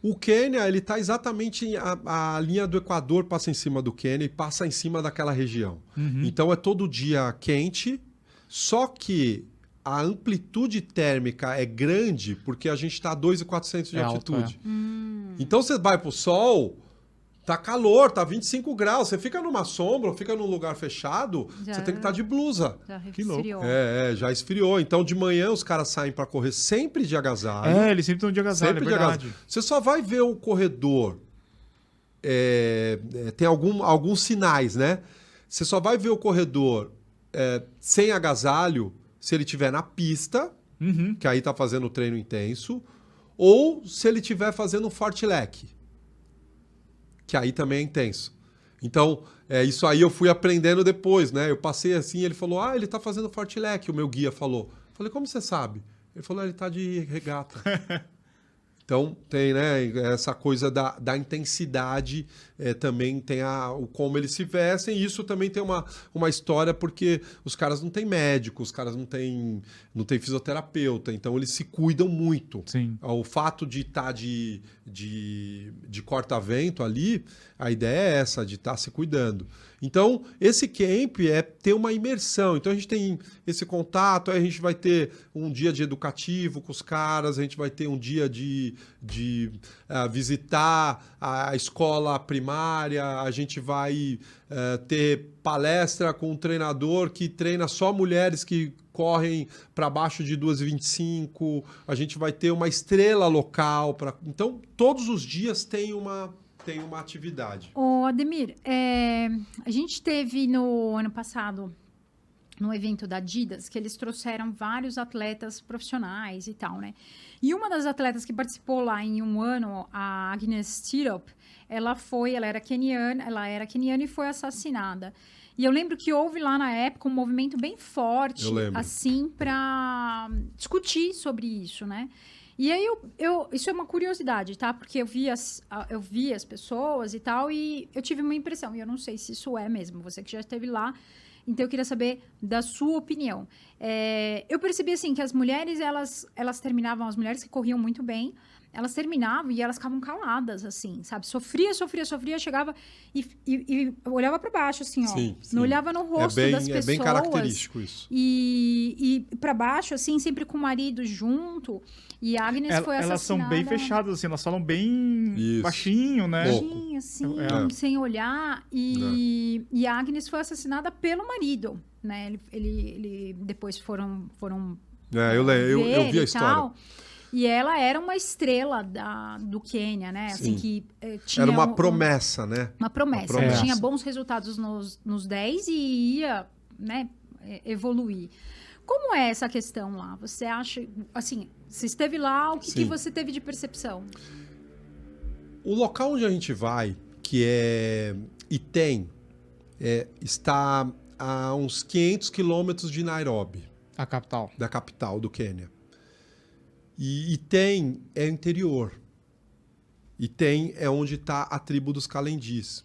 O Quênia, ele tá exatamente a, a linha do Equador passa em cima do Quênia e passa em cima daquela região. Então é todo dia quente, só que a amplitude térmica é grande porque a gente está a 2.400 de É alto, altitude. Então você vai pro sol, tá calor, tá 25 graus, você fica numa sombra, ou fica num lugar fechado, Já- você tem que estar de blusa. Já Que louco. resfriou. É, é, já esfriou. Então de manhã os caras saem para correr sempre de agasalho. É, eles sempre estão de agasalho, Sempre é de agasalho. Você só vai ver o corredor. é, é, tem algum, alguns sinais, né? Você só vai ver o corredor é, sem agasalho se ele estiver na pista, Uhum. que aí tá fazendo treino intenso, ou se ele estiver fazendo um fartlek, que aí também é intenso. Então, é, isso aí eu fui aprendendo depois, né? Eu passei assim, ele falou, ah, ele tá fazendo fartlek, o meu guia falou. Falei, como você sabe? Ele falou, "Ah, ele tá de regata. Então, tem né, essa coisa da, da intensidade, é, também tem a, o como eles se vestem, e isso também tem uma, uma história, porque os caras não têm médico, os caras não têm, não têm fisioterapeuta, então eles se cuidam muito. Sim. O fato de estar de, de, de corta-vento ali, a ideia é essa, de estar se cuidando. Então, esse camp é ter uma imersão. Então, a gente tem esse contato, aí a gente vai ter um dia de educativo com os caras, a gente vai ter um dia de, de ah, visitar a escola primária, a gente vai eh, ter palestra com um treinador que treina só mulheres que correm para baixo de 2,25. A gente vai ter uma estrela local. Pra... Então, todos os dias tem uma, tem uma atividade. Ô, Ademir, é, a gente teve no ano passado, no evento da Adidas, que eles trouxeram vários atletas profissionais e tal, né? E uma das atletas que participou lá em um ano, a Agnes Tirop, ela foi, ela era keniana, ela era keniana e foi assassinada. E eu lembro que houve lá na época um movimento bem forte, assim, para discutir sobre isso, né? E aí eu, eu- isso é uma curiosidade, tá? Porque eu vi as, eu vi as pessoas e tal e eu tive uma impressão, e eu não sei se isso é mesmo, você que já esteve lá, então eu queria saber da sua opinião. É, eu percebi assim que as mulheres elas elas terminavam, as mulheres que corriam muito bem, elas terminavam e elas ficavam caladas, assim, sabe? Sofria, sofria, sofria, chegava e, e, e olhava para baixo, assim, ó. Sim, sim. Não olhava no É rosto bem, das é pessoas. bem característico isso. E, e para baixo, assim, sempre com o marido junto. E a Agnes El- foi elas assassinada. são bem fechadas, assim, elas falam bem Isso. baixinho, né? Baixinho, assim, É. sem olhar. E, e a Agnes foi assassinada pelo marido, né? Ele, ele, ele- depois foram, foram É, eu, eu, eu vi a história. tal. E ela era uma estrela da, do Quênia, né? Assim, Sim. que eh, tinha Era uma um- promessa, né? uma promessa. Uma promessa. Ela tinha bons resultados nos, nos 10 e ia né, evoluir. Como é essa questão lá? Você acha, assim, você esteve lá, o que, que você teve de percepção? O local onde a gente vai, que é Item, é, está a uns 500 quilômetros de Nairobi, A capital. da capital do Quênia. E Item é interior. Item é onde está a tribo dos Calendis.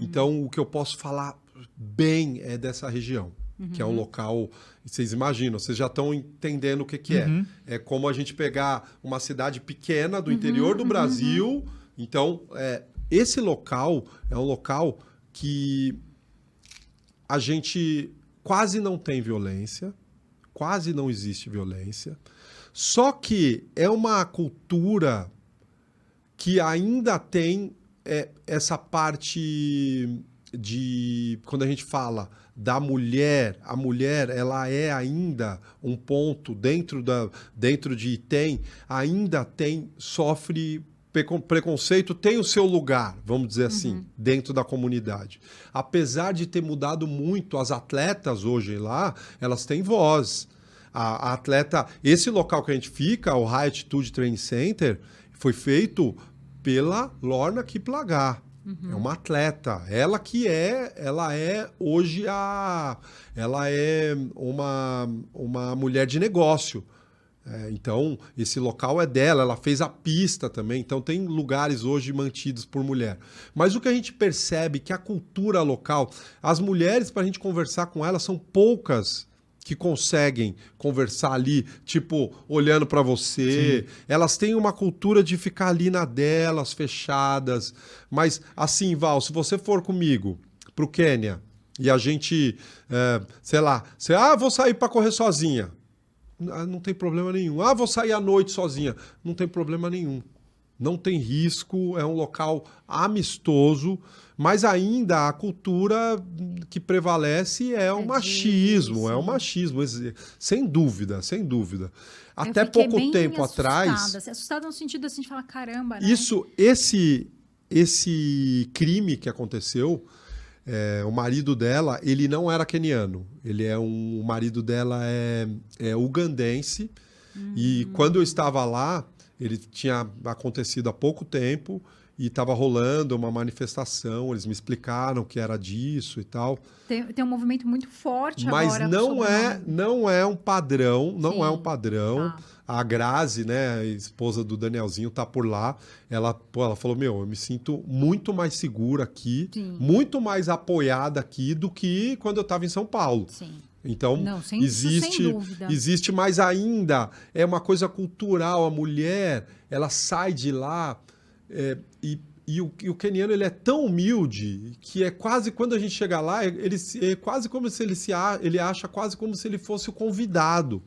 Então, o que eu posso falar bem é dessa região, que é um local. Vocês imaginam, vocês já estão entendendo o que, que Uhum. é. É como a gente pegar uma cidade pequena do interior do Brasil. Então, é, esse local é um local que a gente quase não tem violência, quase não existe violência. Só que é uma cultura que ainda tem é, essa parte de quando a gente fala da mulher, a mulher ela é ainda um ponto dentro da dentro de Item, ainda tem sofre precon- preconceito, tem o seu lugar, vamos dizer assim, dentro da comunidade. Apesar de ter mudado muito, as atletas hoje lá, elas têm voz. A, a atleta, esse local que a gente fica, o High Altitude Training Center, foi feito pela Lorna Kiplagar. É uma atleta. Ela que é, ela é hoje a, ela é uma, uma mulher de negócio. É, então, esse local é dela, ela fez a pista também, então tem lugares hoje mantidos por mulher. Mas o que a gente percebe é que a cultura local, as mulheres, para a gente conversar com elas, são poucas que conseguem conversar ali, tipo, olhando para você. Elas têm uma cultura de ficar ali na delas, fechadas. Mas, assim, Val, se você for comigo pro Quênia e a gente, é, sei lá, você, ah, vou sair para correr sozinha. Ah, Não tem problema nenhum. Ah, vou sair à noite sozinha. Não tem problema nenhum. Não tem risco, é um local amistoso, mas ainda a cultura que prevalece é o de- machismo, é o machismo, sem dúvida, sem dúvida. Até pouco tempo assustada, atrás, assim, Assustada no sentido assim de falar, caramba, né? isso, esse, esse crime que aconteceu, é, o marido dela, ele não era queniano. Ele é um, o marido dela é, é ugandense. E quando eu estava lá, ele tinha acontecido há pouco tempo e estava rolando uma manifestação. Eles me explicaram que era disso e tal. Tem, tem um movimento muito forte Mas agora. não sobre o é, nome. não é um padrão, não Sim, é um padrão. tá. A Grazi, né, a esposa do Danielzinho, tá por lá. Ela, ela falou: Meu, eu me sinto muito mais segura aqui, Sim. muito mais apoiada aqui do que quando eu estava em São Paulo. Sim. Então, Não, sem- existe, existe mais ainda. É uma coisa cultural. A mulher, ela sai de lá é, e, e o, e o keniano ele é tão humilde que é quase quando a gente chega lá, ele se- é quase como se ele se a- ele acha quase como se ele fosse o convidado.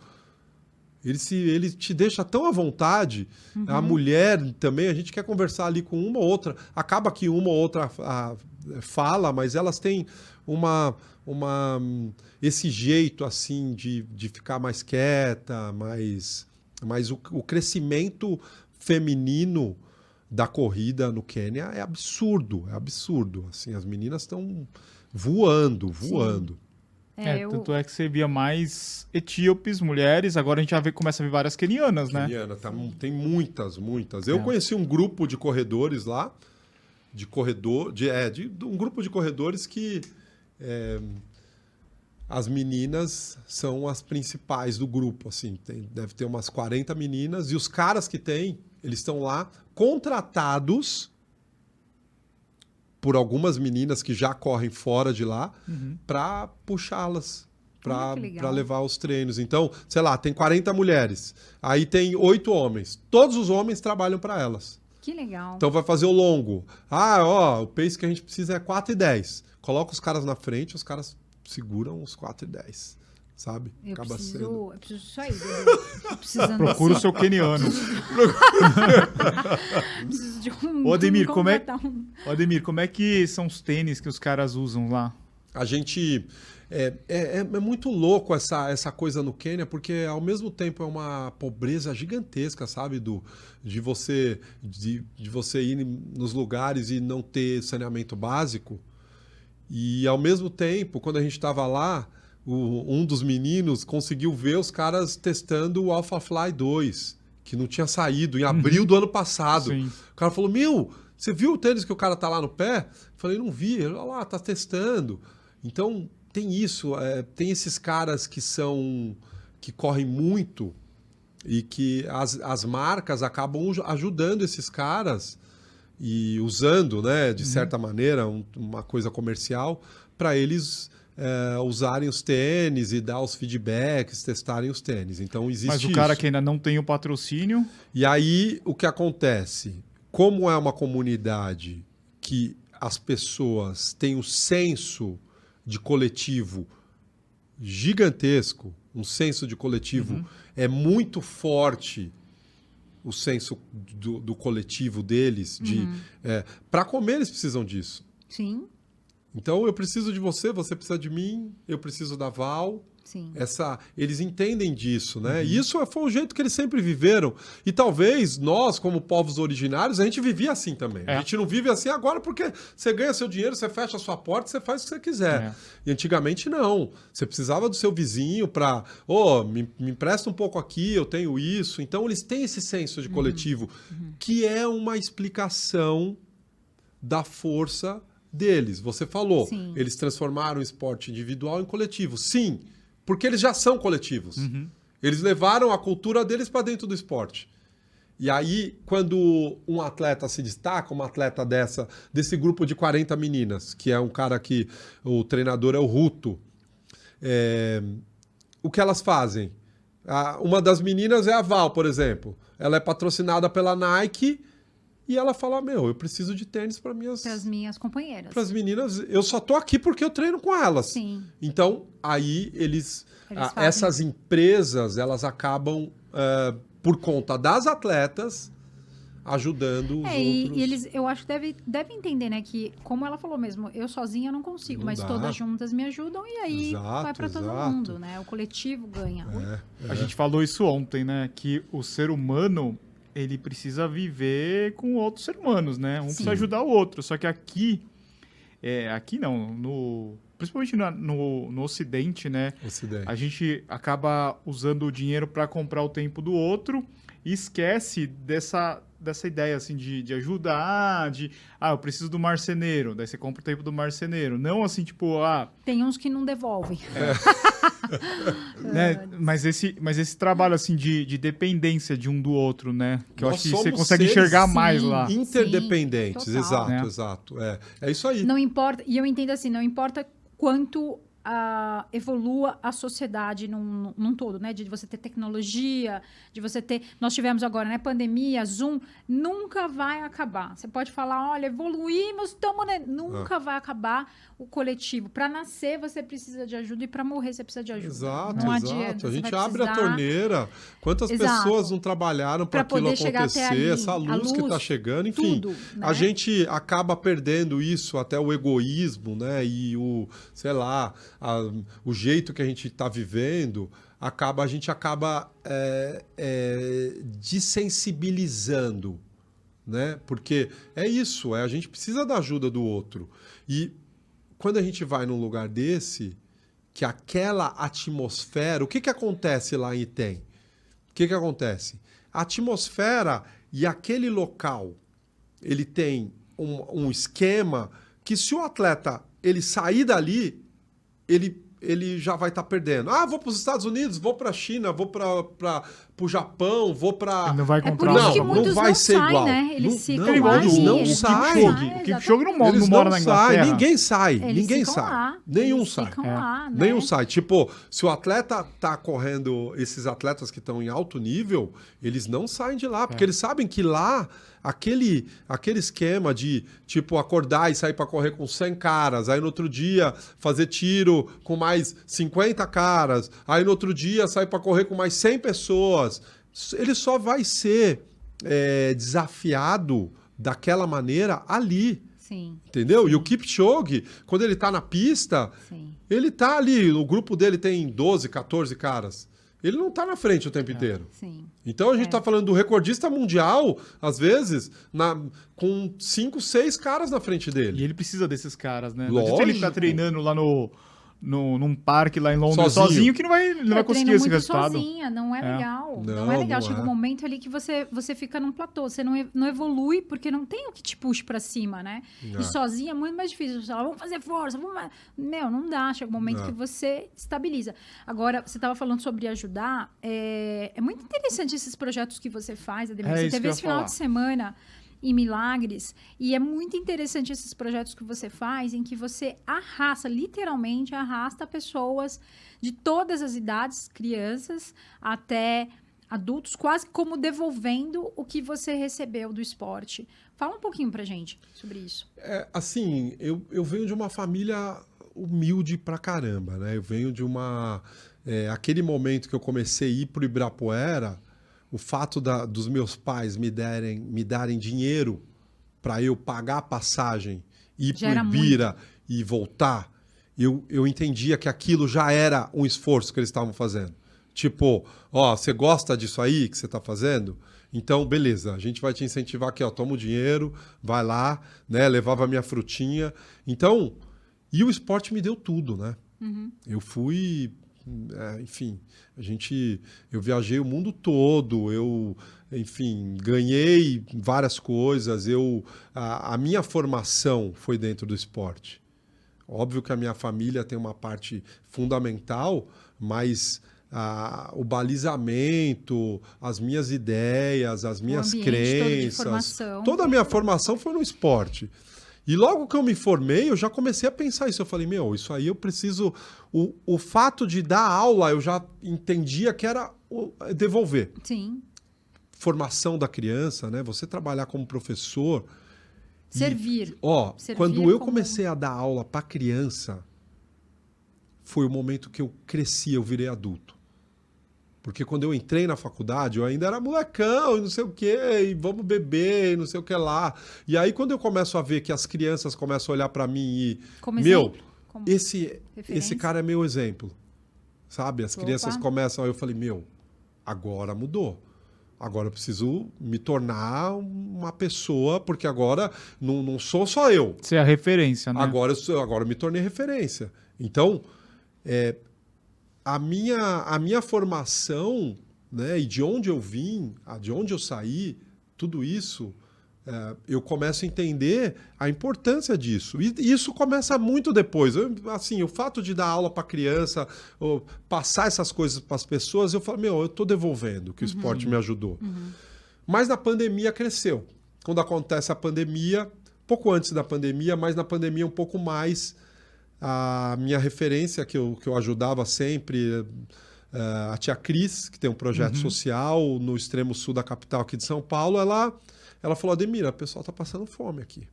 Ele, se, ele te deixa tão à vontade. A mulher também, a gente quer conversar ali com uma ou outra. Acaba que uma ou outra ah, fala, mas elas têm uma, uma, esse jeito assim de, de ficar mais quieta, mais, mais o, o crescimento feminino da corrida no Quênia é absurdo, é absurdo. Assim, as meninas estão voando, voando. É, é eu... tanto é que você via mais etíopes, mulheres, agora a gente já vê, começa a ver várias quenianas, né? Keniana, tá, tem muitas, muitas. Eu é. conheci um grupo de corredores lá, de corredor, de, é, de, de um grupo de corredores que é, as meninas são as principais do grupo, assim, tem, deve ter umas 40 meninas, e os caras que tem, eles estão lá contratados por algumas meninas que já correm fora de lá uhum. para puxá-las para levar os treinos. Então, sei lá, tem 40 mulheres, aí tem oito homens. Todos os homens trabalham para elas. Que legal. Então vai fazer o longo. Ah, ó, o pace que a gente precisa é 4 e 10. Coloca os caras na frente, os caras seguram os 4 e 10 sabe? Eu Acaba preciso, sendo. Eu preciso sair. Procura o seu keniano. preciso de um. Ô, Ademir, como é... Ô, Ademir, como é que são os tênis que os caras usam lá? A gente. É, é, é, muito louco essa, essa coisa no Quênia, porque ao mesmo tempo é uma pobreza gigantesca, sabe? Do, de, você, de, de você ir nos lugares e não ter saneamento básico. E ao mesmo tempo, quando a gente estava lá, o, um dos meninos conseguiu ver os caras testando o AlphaFly 2, que não tinha saído em abril uhum. do ano passado. Sim. O cara falou: Meu, você viu o tênis que o cara tá lá no pé? Eu falei: Não vi. Ele, olha lá, tá testando. Então, tem isso. É, tem esses caras que são. que correm muito e que as, as marcas acabam ajudando esses caras e usando, né, de uhum. certa maneira, um, uma coisa comercial para eles é, usarem os tênis e dar os feedbacks, testarem os tênis. Então existe Mas o cara que ainda não tem o patrocínio. E aí o que acontece? Como é uma comunidade que as pessoas têm um senso de coletivo gigantesco, um senso de coletivo uhum. é muito forte o senso do, do coletivo deles de uhum. é, para comer eles precisam disso sim então eu preciso de você, você precisa de mim, eu preciso da Val. Sim. Essa, eles entendem disso, né? Uhum. E isso foi o jeito que eles sempre viveram. E talvez nós, como povos originários, a gente vivia assim também. É. A gente não vive assim agora porque você ganha seu dinheiro, você fecha a sua porta, você faz o que você quiser. É. E antigamente não. Você precisava do seu vizinho para, ô, oh, me, me empresta um pouco aqui, eu tenho isso. Então eles têm esse senso de uhum. coletivo, uhum. que é uma explicação da força deles. Você falou, Sim. eles transformaram o esporte individual em coletivo. Sim, porque eles já são coletivos. Uhum. Eles levaram a cultura deles para dentro do esporte. E aí, quando um atleta se destaca, uma atleta dessa, desse grupo de 40 meninas, que é um cara que o treinador é o Ruto, é, o que elas fazem? uma das meninas é a Val, por exemplo. Ela é patrocinada pela Nike e ela fala: Meu, eu preciso de tênis para minhas. Para as minhas companheiras. Para as meninas, eu só tô aqui porque eu treino com elas. Sim. Então, aí eles. eles a, essas empresas, elas acabam, uh, por conta das atletas, ajudando os é, outros. E, eles, eu acho que devem deve entender, né? Que, como ela falou mesmo, eu sozinha não consigo, não mas dá. todas juntas me ajudam e aí exato, vai para todo mundo, né? O coletivo ganha. É, é. A gente falou isso ontem, né? Que o ser humano ele precisa viver com outros seres humanos, né? Um Sim. precisa ajudar o outro. Só que aqui, é, aqui não, no, principalmente no, no, no Ocidente, né? Ocidente. A gente acaba usando o dinheiro para comprar o tempo do outro e esquece dessa, dessa ideia assim de, de ajudar, de ah, eu preciso do marceneiro, daí você compra o tempo do marceneiro. Não assim, tipo, ah. Tem uns que não devolvem. É. né? mas, esse, mas esse trabalho assim de, de dependência de um do outro, né? Que Nós eu acho que você consegue enxergar sim, mais lá. Interdependentes, sim, exato, é. exato. É. é isso aí. Não importa, e eu entendo assim, não importa quanto a, evolua a sociedade num, num todo, né? De você ter tecnologia, de você ter. Nós tivemos agora, né? Pandemia, Zoom, nunca vai acabar. Você pode falar, olha, evoluímos, estamos. Né? Nunca ah. vai acabar o coletivo. Para nascer, você precisa de ajuda e para morrer, você precisa de ajuda. Exato, não exato. Adianta, a gente abre precisar... a torneira. Quantas exato. pessoas não trabalharam para aquilo acontecer? Essa luz, luz, que está chegando, enfim. Tudo, né? A gente acaba perdendo isso, até o egoísmo, né? E o, sei lá, a, o jeito que a gente está vivendo, acaba a gente acaba é, é, desensibilizando né? Porque é isso, é a gente precisa da ajuda do outro. E quando a gente vai num lugar desse, que aquela atmosfera, o que que acontece lá em Item? O que que acontece? A atmosfera e aquele local, ele tem um, um esquema que se o atleta ele sair dali, ele ele já vai estar perdendo. Ah, vou para os Estados Unidos, vou para a China, vou para o Japão, vou para. Ele não vai É encontrar isso Não, não muitos vai não ser saem, igual. né? Eles Não- ficam não, lá eles não eles saem. O Kipchoge, o Kipchoge não, mora- Eles não mora não na Inglaterra. ninguém sai, Eles ninguém sai. lá, Nenhum eles sai. ficam É. lá, né? Nenhum sai. Tipo, se o atleta tá correndo, esses atletas que estão em alto nível, eles não saem de lá, porque eles sabem que lá, aquele, aquele esquema de, tipo, acordar e sair para correr com 100 caras, aí no outro dia fazer tiro com mais 50 caras, aí no outro dia sair para correr com mais 100 pessoas, ele só vai ser é, desafiado daquela maneira ali. Sim, Entendeu? E o Kipchoge, quando ele tá na pista, sim. ele tá ali, o grupo dele tem 12, 14 caras. Ele não tá na frente o tempo inteiro. Sim. Então a gente É. tá falando do recordista mundial, às vezes, na, com 5, 6 caras na frente E dele. ele precisa desses caras, né? Não adianta ele Lógico. tá treinando lá no, no, num parque lá em Londres Sozinho. sozinho, que não vai, não vai conseguir esse muito resultado. sozinha, não é, É. legal. Não, Não, é legal. não Chega é. um momento ali que você, você fica num platô. Você não, não evolui porque não tem o que te puxe pra cima, né? É. E sozinha é muito mais difícil. Você fala, vamos fazer força, vamos... mais." Meu, não dá. Chega um momento que você estabiliza. Agora, você estava falando sobre ajudar. É, é muito interessante esses projetos que você faz, Ademir. É você teve esse final falar. de semana em Milagres. E é muito interessante esses projetos que você faz, em que você arrasta, literalmente arrasta pessoas de todas as idades, crianças até adultos, quase como devolvendo o que você recebeu do esporte. Fala um pouquinho pra gente sobre isso. É, assim, eu, eu venho de uma família humilde pra caramba, né? Eu venho de uma. é, aquele momento que eu comecei a ir pro Ibirapuera, o fato da- dos meus pais me, derem, me darem dinheiro para eu pagar a passagem, ir era Ibira e voltar, eu, eu entendia que aquilo já era um esforço que eles estavam fazendo. Tipo, ó, você gosta disso aí que você está fazendo? Então, beleza, a gente vai te incentivar aqui, ó, toma o dinheiro, vai lá, né? Levava a minha frutinha. Então, e o esporte me deu tudo, né? Eu fui, é, enfim, a gente, eu viajei o mundo todo, eu, enfim, ganhei várias coisas. Eu, a, a minha formação foi dentro do esporte. Óbvio que a minha família tem uma parte fundamental, mas ah, o balizamento, as minhas ideias, as minhas crenças, toda a minha formação foi no esporte. E logo que eu me formei, eu já comecei a pensar isso. Eu falei, meu, isso aí eu preciso. O, o fato de dar aula, eu já entendia que era o- devolver. Sim. Formação da criança, né? Você trabalhar como professor. E- Servir. Ó, Servir quando eu como- comecei a dar aula para criança, foi o momento que eu cresci, eu virei adulto. Porque quando eu entrei na faculdade, eu ainda era molecão e não sei o quê, e vamos beber e não sei o que lá. E aí, quando eu começo a ver que as crianças começam a olhar para mim e. Como meu, exemplo. Como- esse, referência. esse cara é meu exemplo. Sabe? As Opa. crianças começam. Aí eu falei, meu, agora mudou. Agora eu preciso me tornar uma pessoa, porque agora não, não sou só eu. Você é a referência, né? Agora, eu sou- agora eu me tornei referência. Então, é, a, minha, a minha formação, né, e de onde eu vim, de onde eu saí, tudo isso, é, eu começo a entender a importância disso. E isso começa muito depois. Eu, assim, o fato de dar aula para criança, ou passar essas coisas para as pessoas, eu falo, meu, eu estou devolvendo, que o esporte me ajudou. Mas na pandemia cresceu. Quando acontece a pandemia, pouco antes da pandemia, mas na pandemia um pouco mais, a minha referência que eu, que eu ajudava sempre, eh, a tia Cris, que tem um projeto social no extremo sul da capital aqui de São Paulo, ela, ela falou, Ademira, o pessoal está passando fome aqui.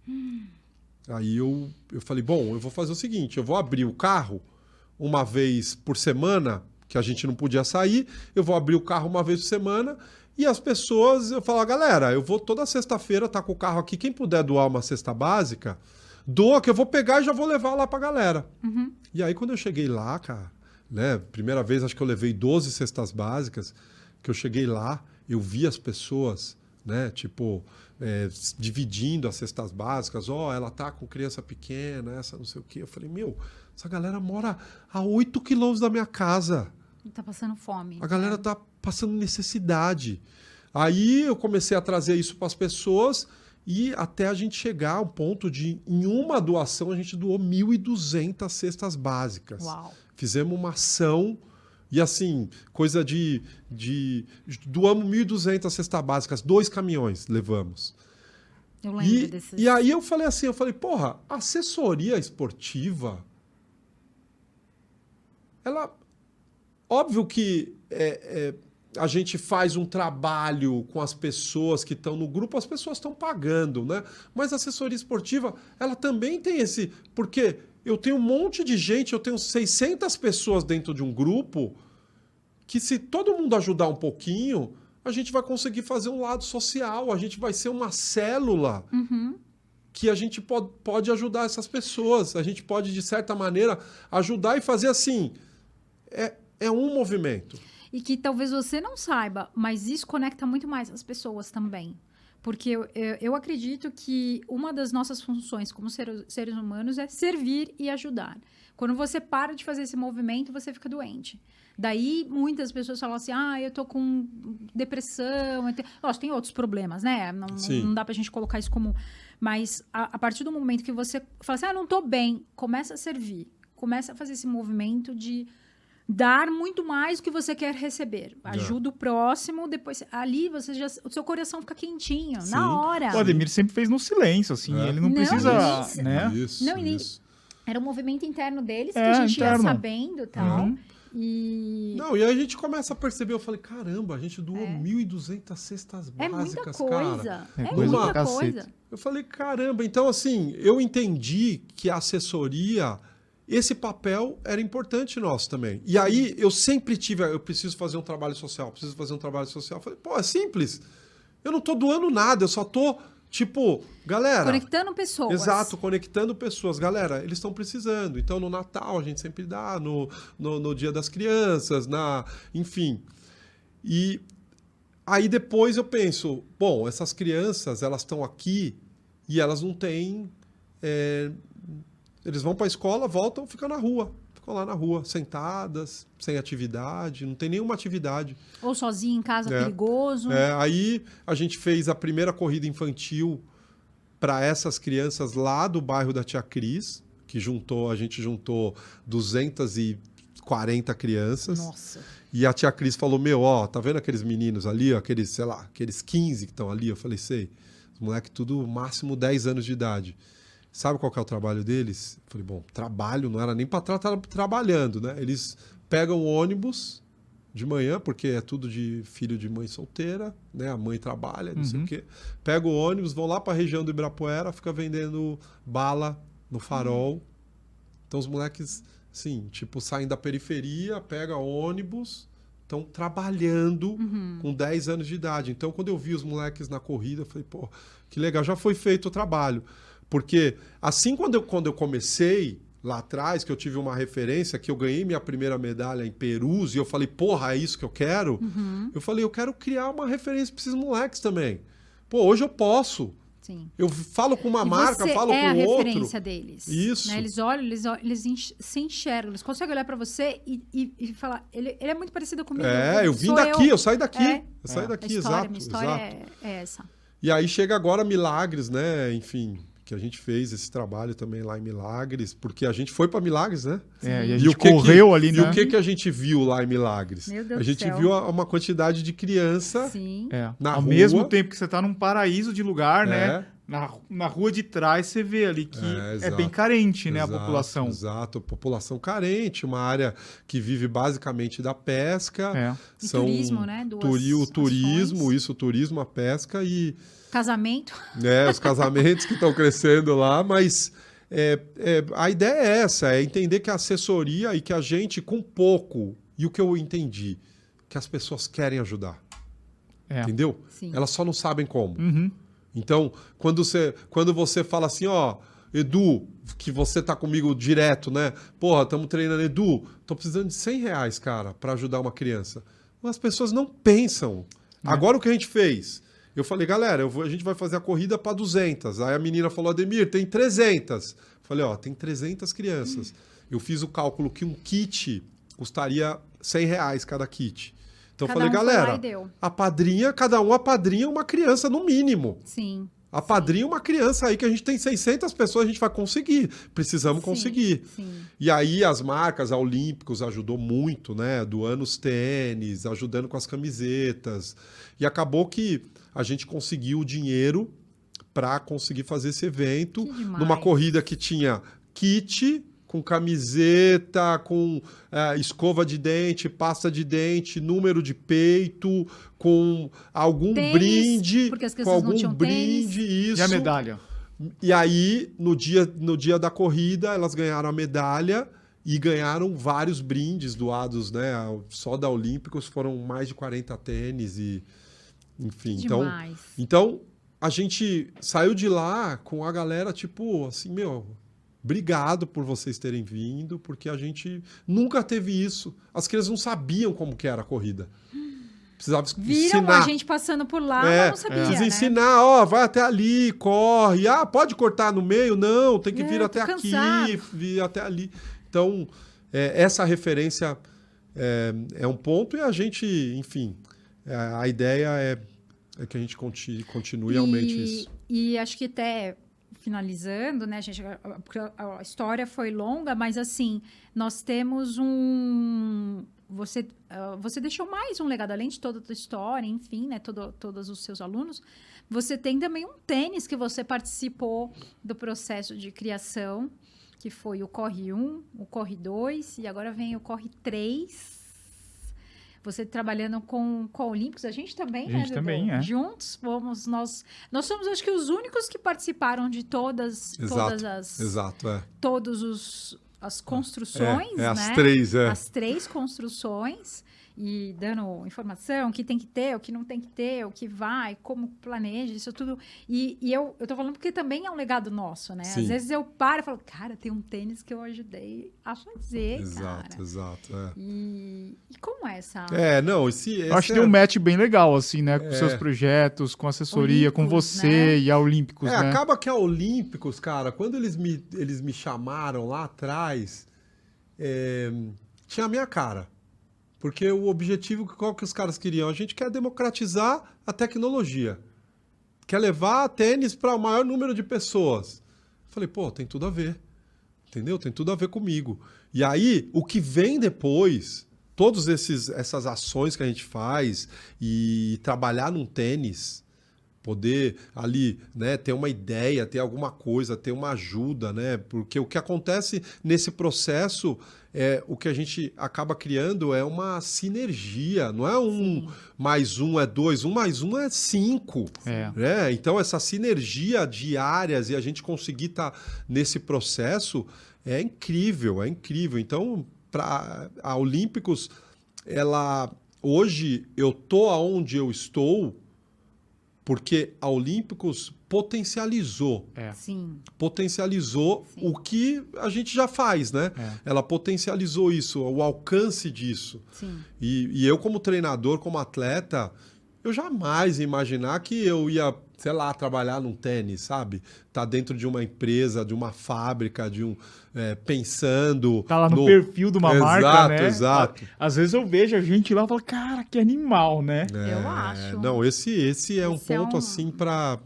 Aí eu, eu falei, bom, eu vou fazer o seguinte, eu vou abrir o carro uma vez por semana, que a gente não podia sair, eu vou abrir o carro uma vez por semana e as pessoas, eu falo, galera, eu vou toda sexta-feira estar com o carro aqui, quem puder doar uma cesta básica, doa que eu vou pegar e já vou levar lá pra galera. E aí quando eu cheguei lá, cara, né, primeira vez acho que eu levei 12 cestas básicas, que eu cheguei lá, eu vi as pessoas né? Tipo, é, dividindo as cestas básicas. Ó, ela tá com criança pequena, essa não sei o quê. Eu falei, meu, essa galera mora a 8 quilômetros da minha casa. Tá passando fome. A galera tá passando necessidade. Aí eu comecei a trazer isso para as pessoas e até a gente chegar ao ponto de, em uma doação, a gente doou 1.200 cestas básicas. Uau. Fizemos uma ação e assim, coisa de. de doamos 1.200 cestas básicas, dois caminhões levamos. Eu lembro E, desses. e aí eu falei assim, eu falei, porra, assessoria esportiva, ela, óbvio que é, é, a gente faz um trabalho com as pessoas que estão no grupo, as pessoas estão pagando, né? Mas a assessoria esportiva, ela também tem esse, porque eu tenho um monte de gente, eu tenho 600 pessoas dentro de um grupo que se todo mundo ajudar um pouquinho, a gente vai conseguir fazer um lado social, a gente vai ser uma célula Uhum. que a gente pode, pode ajudar essas pessoas, a gente pode, de certa maneira, ajudar e fazer assim. É, é um movimento. E que talvez você não saiba, mas isso conecta muito mais as pessoas também. Porque eu, eu, eu acredito que uma das nossas funções como ser- seres humanos é servir e ajudar. Quando você para de fazer esse movimento, você fica doente. Daí, muitas pessoas falam assim, ah, eu tô com depressão. eu tenho-" Lógico, tem outros problemas, né? Não, Sim. não dá pra gente colocar isso como... Mas a, a partir do momento que você fala assim, ah, não tô bem, começa a servir. Começa a fazer esse movimento de dar muito mais do que você quer receber. Ajuda o próximo, depois ali você já o seu coração fica quentinho Sim. na hora. O Ademir sempre fez no silêncio, assim. É. Ele não, Não, precisa, isso. né? Isso, Não, isso. Era um movimento interno deles É, que a gente interno. ia sabendo, tal. Uhum. E Não, e aí a gente começa a perceber, eu falei, caramba, a gente doou É. 1.200 cestas é básicas, muita cara. coisa. É É, coisa muita coisa. Eu falei, caramba, então assim, eu entendi que a assessoria, esse papel era importante nosso também. E aí eu sempre tive, eu preciso fazer um trabalho social, preciso fazer um trabalho social. Falei, pô, é simples. Eu não tô doando nada, eu só tô, tipo, galera. Conectando pessoas. Exato, conectando pessoas. Galera, eles estão precisando. Então, no Natal, a gente sempre dá, no, no, no Dia das Crianças, na, enfim. E aí depois eu penso, bom, essas crianças, elas estão aqui e elas não têm... é, eles vão para a escola, voltam, ficam na rua. Ficam lá na rua, sentadas, sem atividade, não tem nenhuma atividade. Ou sozinho em casa, É. perigoso. É, aí a gente fez a primeira corrida infantil para essas crianças lá do bairro da Tia Cris, que juntou, a gente juntou 240 crianças. Nossa. E a tia Cris falou: Meu, ó, tá vendo aqueles meninos ali, ó, aqueles, sei lá, aqueles 15 que estão ali? Eu falei: Sei. Os moleques, tudo máximo 10 anos de idade. Sabe qual que é o trabalho deles? Eu falei: Bom, trabalho não era nem para estar trabalhando, né? Eles pegam o ônibus de manhã, porque é tudo de filho de mãe solteira, né? A mãe trabalha, não sei Uhum. o quê. Pegam o ônibus, vão lá para a região do Ibirapuera, fica vendendo bala no farol. Então os moleques, sim, tipo, saem da periferia, pegam ônibus, estão trabalhando com 10 anos de idade. Então, quando eu vi os moleques na corrida, eu falei, pô, que legal, já foi feito o trabalho. Porque assim quando eu, quando eu comecei lá atrás, que eu tive uma referência, que eu ganhei minha primeira medalha em Perus, e eu falei, porra, é isso que eu quero? Uhum. Eu falei, eu quero criar uma referência para esses moleques também. Pô, hoje eu posso. Sim. Eu falo com uma e marca, falo é a com outro. referência deles. Isso. né? Eles olham, eles, olham, eles enx- se enxergam, eles conseguem olhar pra você e, e, e falar, ele, ele é muito parecido comigo. É, eu vim daqui, eu, saí daqui. É. Eu saí É. A daqui, história, exato. minha história exato. é, é essa. E aí chega agora Milagres, né? Enfim, que a gente fez esse trabalho também lá em Milagres, porque a gente foi para Milagres, né? É, e a E gente o que que- correu ali, E né? o que, que a gente viu lá em Milagres? Meu Deus a do gente céu. viu a- uma quantidade de criança. Sim. É. Na Ao rua. mesmo tempo que você tá num paraíso de lugar, né? É. Na, na rua de trás você vê ali que É, é, bem carente, né, a Exato, população. Exato, população carente, uma área que vive basicamente da pesca. É. E turismo, né? Duas Turi, o turismo, ações. isso, o turismo, a pesca e Casamento. né, os casamentos que estão crescendo lá, mas é, é, a ideia é essa, é entender que a assessoria e que a gente, com pouco, e o que eu entendi, que as pessoas querem ajudar, É. entendeu? Sim. Elas só não sabem como. Uhum. Então, quando você, quando você fala assim, ó, Edu, que você tá comigo direto, né? Porra, estamos treinando, Edu, tô precisando de 100 reais, cara, para ajudar uma criança. As pessoas não pensam. Agora o que a gente fez? Eu falei, galera, eu vou- a gente vai fazer a corrida para 200. Aí a menina falou, Ademir, tem 300. Falei, ó, tem 300 crianças. Eu fiz o cálculo que um kit custaria 100 reais cada kit. Então eu Cada falei, um galera, a padrinha, cada um apadrinha uma criança no mínimo. Sim. A padrinha uma criança aí que a gente tem 600 pessoas, a gente vai conseguir. Precisamos Sim, conseguir. Sim. E aí as marcas, a Olímpicos ajudou muito, né? Doando os tênis, ajudando com as camisetas. E acabou que a gente conseguiu o dinheiro para conseguir fazer esse evento numa corrida que tinha kit com camiseta, com eh, escova de dente, pasta de dente, número de peito, com algum Tênis, brinde, porque as com algum tinham brinde, isso. E a medalha? E aí, no dia, no dia da corrida, elas ganharam a medalha e ganharam vários brindes doados, né? Só da Olímpicos foram mais de 40 tênis e enfim, então, Demais. então a gente saiu de lá com a galera tipo assim, meu, obrigado por vocês terem vindo, porque a gente nunca teve isso. As crianças não sabiam como que era a corrida. Precisava Viram ensinar. a gente passando por lá, É, mas não sabia, Precisa né? ensinar, ó, vai até ali, corre. Ah, pode cortar no meio? Não, tem que É, vir até aqui, cansado. vir até ali. Então, é, essa referência é, é um ponto e a gente, enfim, é, a ideia é, é que a gente conti- continue e aumente isso. E acho que até finalizando, né, gente, a- a- porque a a história foi longa, mas assim, nós temos um você ah, você deixou mais um legado além de toda a tua história, enfim, né, todo, todos os seus alunos. Você tem também um tênis que você participou do processo de criação, que foi o Corre 1, o Corre 2 e agora vem o Corre 3. Você trabalhando com, com Olímpicos, a gente também, A né, gente Dudu? também, é. Juntos, fomos nós. Nós somos, acho que, os únicos que participaram de todas, todas Exato, as, Exato, é. todos os as construções, É, é né? as três, é. As três construções e dando informação, o que tem que ter, o que não tem que ter, o que vai, como planeja, isso tudo. E, e eu, eu tô falando porque também é um legado nosso, né? Sim. Às vezes eu paro e falo, cara, tem um tênis que eu ajudei a fazer, Exato, cara. exato. É. E, e como é essa? É, não, esse, esse Eu acho que é, tem um match bem legal, assim, né? Com É. seus projetos, com assessoria, com Olímpicos, você né? e a Olímpicos, É, né? acaba que a Olímpicos, cara, quando eles me, eles me chamaram lá atrás, é, tinha a minha cara. Porque o objetivo, qual que os caras queriam? A gente quer democratizar a tecnologia. Quer levar tênis para o maior número de pessoas. Falei, pô, tem tudo a ver. Entendeu? Tem tudo a ver comigo. E aí, o que vem depois, todas essas ações que a gente faz e trabalhar num tênis, poder ali, né, ter uma ideia, ter alguma coisa, ter uma ajuda, né? Porque o que acontece nesse processo é o que a gente acaba criando é uma sinergia, não é um mais um é dois, um mais um é cinco. É. né? Então essa sinergia de áreas e a gente conseguir estar nesse processo é incrível, é incrível. Então para a Olímpicos, ela hoje eu tô aonde eu estou porque a Olímpicos potencializou, É. Sim. potencializou Sim. o que a gente já faz, né? É. Ela potencializou isso, o alcance disso. Sim. E, e eu, como treinador, como atleta, eu jamais ia imaginar que eu ia, sei lá, trabalhar num tênis, sabe? Tá dentro de uma empresa, de uma fábrica, de um. é, pensando. Tá lá no, perfil de uma Exato, marca, né? exato. Às vezes eu vejo a gente lá e falo, cara, que animal, né? Eu acho. Não, esse, esse é um Esse é ponto um- assim para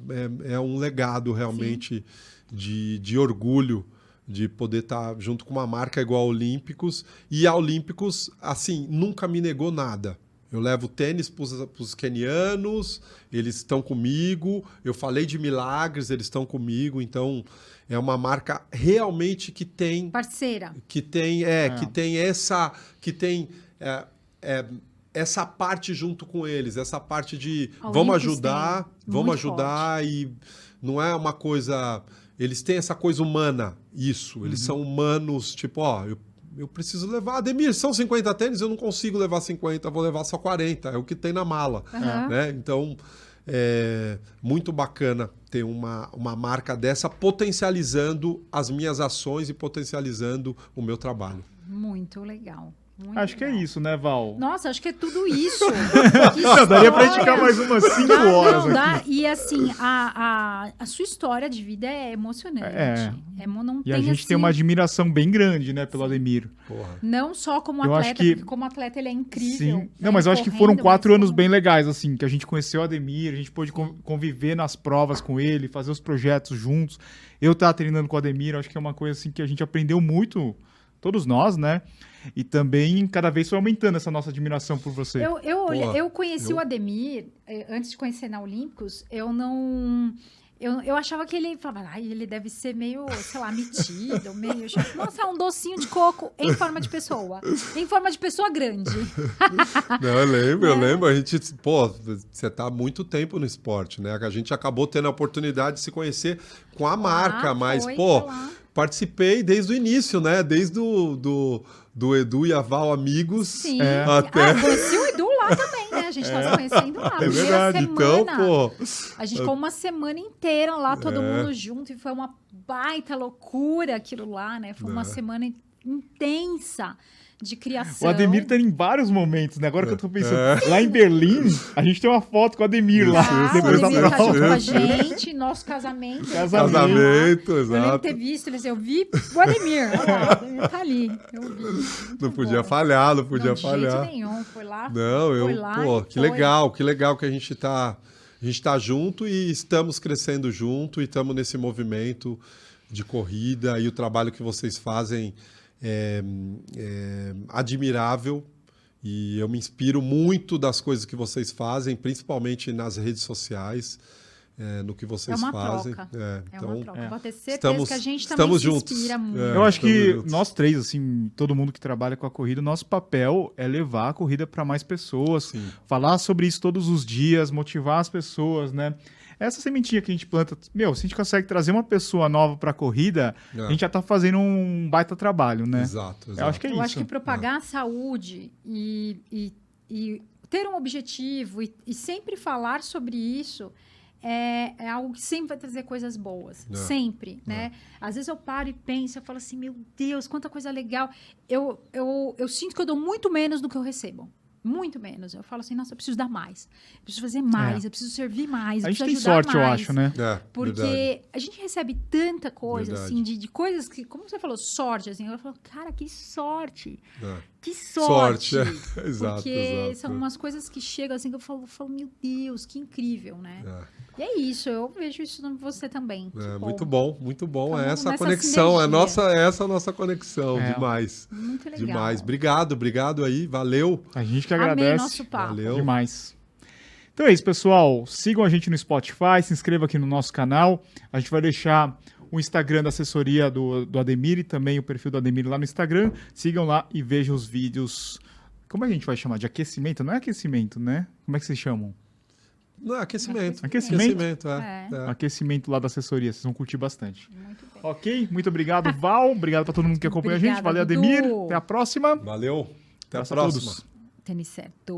é, é um legado realmente de, de orgulho de poder estar junto com uma marca igual a Olímpicos e a Olímpicos assim nunca me negou nada. Eu levo tênis para os kenianos, eles estão comigo. Eu falei de milagres, eles estão comigo. Então é uma marca realmente que tem Parceira. que tem é, É. que tem essa que tem é, é, essa parte junto com eles essa parte de A vamos Olympus ajudar vamos ajudar e não é uma coisa eles têm essa coisa humana isso eles são humanos tipo ó eu, eu preciso levar Ademir são 50 tênis eu não consigo levar 50 vou levar só 40 é o que tem na mala Aham. né? Então, é muito bacana ter uma, uma marca dessa potencializando as minhas ações e potencializando o meu trabalho. Muito legal. Muito Acho que é legal. isso, né, Val? Nossa, acho que é tudo isso. Não, daria pra ficar mais umas 5 Dá, horas não, aqui. dá. E assim, a, a, a sua história de vida é emocionante. É. É, não E tem, a gente tem assim, uma admiração bem grande, né, pelo Ademir. Porra. Não só como Eu acho atleta, que- porque como atleta ele é incrível. Sim. né, Não, mas eu acho que foram correndo, quatro anos bem legais, assim, que a gente conheceu o Ademir, a gente pôde con- conviver nas provas com ele, fazer os projetos juntos. Eu tava treinando com o Ademir, acho que é uma coisa assim que a gente aprendeu muito, todos nós, né? E também cada vez foi aumentando essa nossa admiração por você. Eu, eu, Porra, eu conheci eu- o Ademir, eh, antes de conhecer na Olímpicos, eu não. Eu, eu achava que ele falava, ai, ele deve ser meio, sei lá, metido, meio. chato." Nossa, é um docinho de coco em forma de pessoa. Em forma de pessoa grande. Não, eu lembro, É. eu lembro. A gente, pô, você tá há muito tempo no esporte, né? A gente acabou tendo a oportunidade de se conhecer com a marca, Ah, mas, foi, pô, participei desde o início, né? Desde o do, do Edu e a Val Amigos. Sim. É. Até- Ah, conheci o Edu lá também, né? A gente tava se conhecendo lá. É verdade, então, semana. pô. A gente ficou uma semana inteira lá, todo É. mundo junto, e foi uma baita loucura aquilo lá, né? Foi uma É. semana intensa de criação. O Ademir tá em vários momentos, né? Agora que eu tô pensando, É. lá em Berlim, a gente tem uma foto com o Ademir lá, Ah, o depois da Ademir tá prova. junto com a gente, nosso casamento. Casamento. lá. Casamento, Eu lembro de exato. ter visto eles, eu vi o Ademir, olha lá, ele tá ali, eu vi. Não podia bom. falhar, não podia não, de falhar. jeito nenhum, foi lá. Não, eu, foi lá pô, que foi. legal, que legal que a gente tá, a gente tá junto e estamos crescendo junto e estamos nesse movimento de corrida e o trabalho que vocês fazem é, é admirável e eu me inspiro muito das coisas que vocês fazem, principalmente nas redes sociais, é, no que vocês É uma fazem. troca. É, É então, uma troca. é. Pode ter certeza Estamos- que a gente também estamos se juntos. inspira muito. É. Eu acho que juntos. nós três, assim, todo mundo que trabalha com a corrida, nosso papel é levar a corrida para mais pessoas, sim. falar sobre isso todos os dias, motivar as pessoas, né? Essa sementinha que a gente planta, meu, se a gente consegue trazer uma pessoa nova para a corrida, É. a gente já tá fazendo um baita trabalho, né? Exato, exato. Eu acho que é Eu isso. acho que propagar a saúde e, e, e ter um objetivo e, e sempre falar sobre isso é, é algo que sempre vai trazer coisas boas. É. Sempre, né? Às vezes eu paro e penso, eu falo assim, meu Deus, quanta coisa legal. Eu, eu, eu sinto que eu dou muito menos do que eu recebo. Muito menos. Eu falo assim, nossa, eu preciso dar mais. Eu preciso fazer mais, eu preciso servir mais, eu É. A gente preciso tem ajudar sorte, eu mais. acho, né? É, Porque verdade. a gente recebe tanta coisa, Verdade. assim, de, de coisas que, como você falou, sorte, assim, eu falo, cara, que sorte, É. que sorte. Sorte, é. exato, Porque exato. são umas coisas que chegam assim que eu falo, eu falo, meu Deus, que incrível, né? É. E é isso, eu vejo isso em você também. É, bom. muito bom, muito bom. Então, é essa a conexão, é nossa, é essa a nossa conexão. É. Demais. Muito legal. Demais. Obrigado, obrigado aí. Valeu. A gente que Amei agradece. nosso papo. Valeu. Demais. Então é isso, pessoal. Sigam a gente no Spotify, se inscreva aqui no nosso canal. A gente vai deixar o Instagram da assessoria do, do Ademir e também o perfil do Ademir lá no Instagram. Sigam lá e vejam os vídeos. Como é que a gente vai chamar? De aquecimento? Não é aquecimento, né? Como é que vocês chamam? Não, aquecimento. Aquecimento? é. É. é. Aquecimento lá da assessoria. Vocês vão curtir bastante. Muito bem. Ok? Muito obrigado, Val. Obrigado para todo mundo que acompanha a gente. Obrigada, Valeu, Dudu. Ademir. Até a próxima. Valeu. Até a Abraço a próxima. todos. Tênis certo.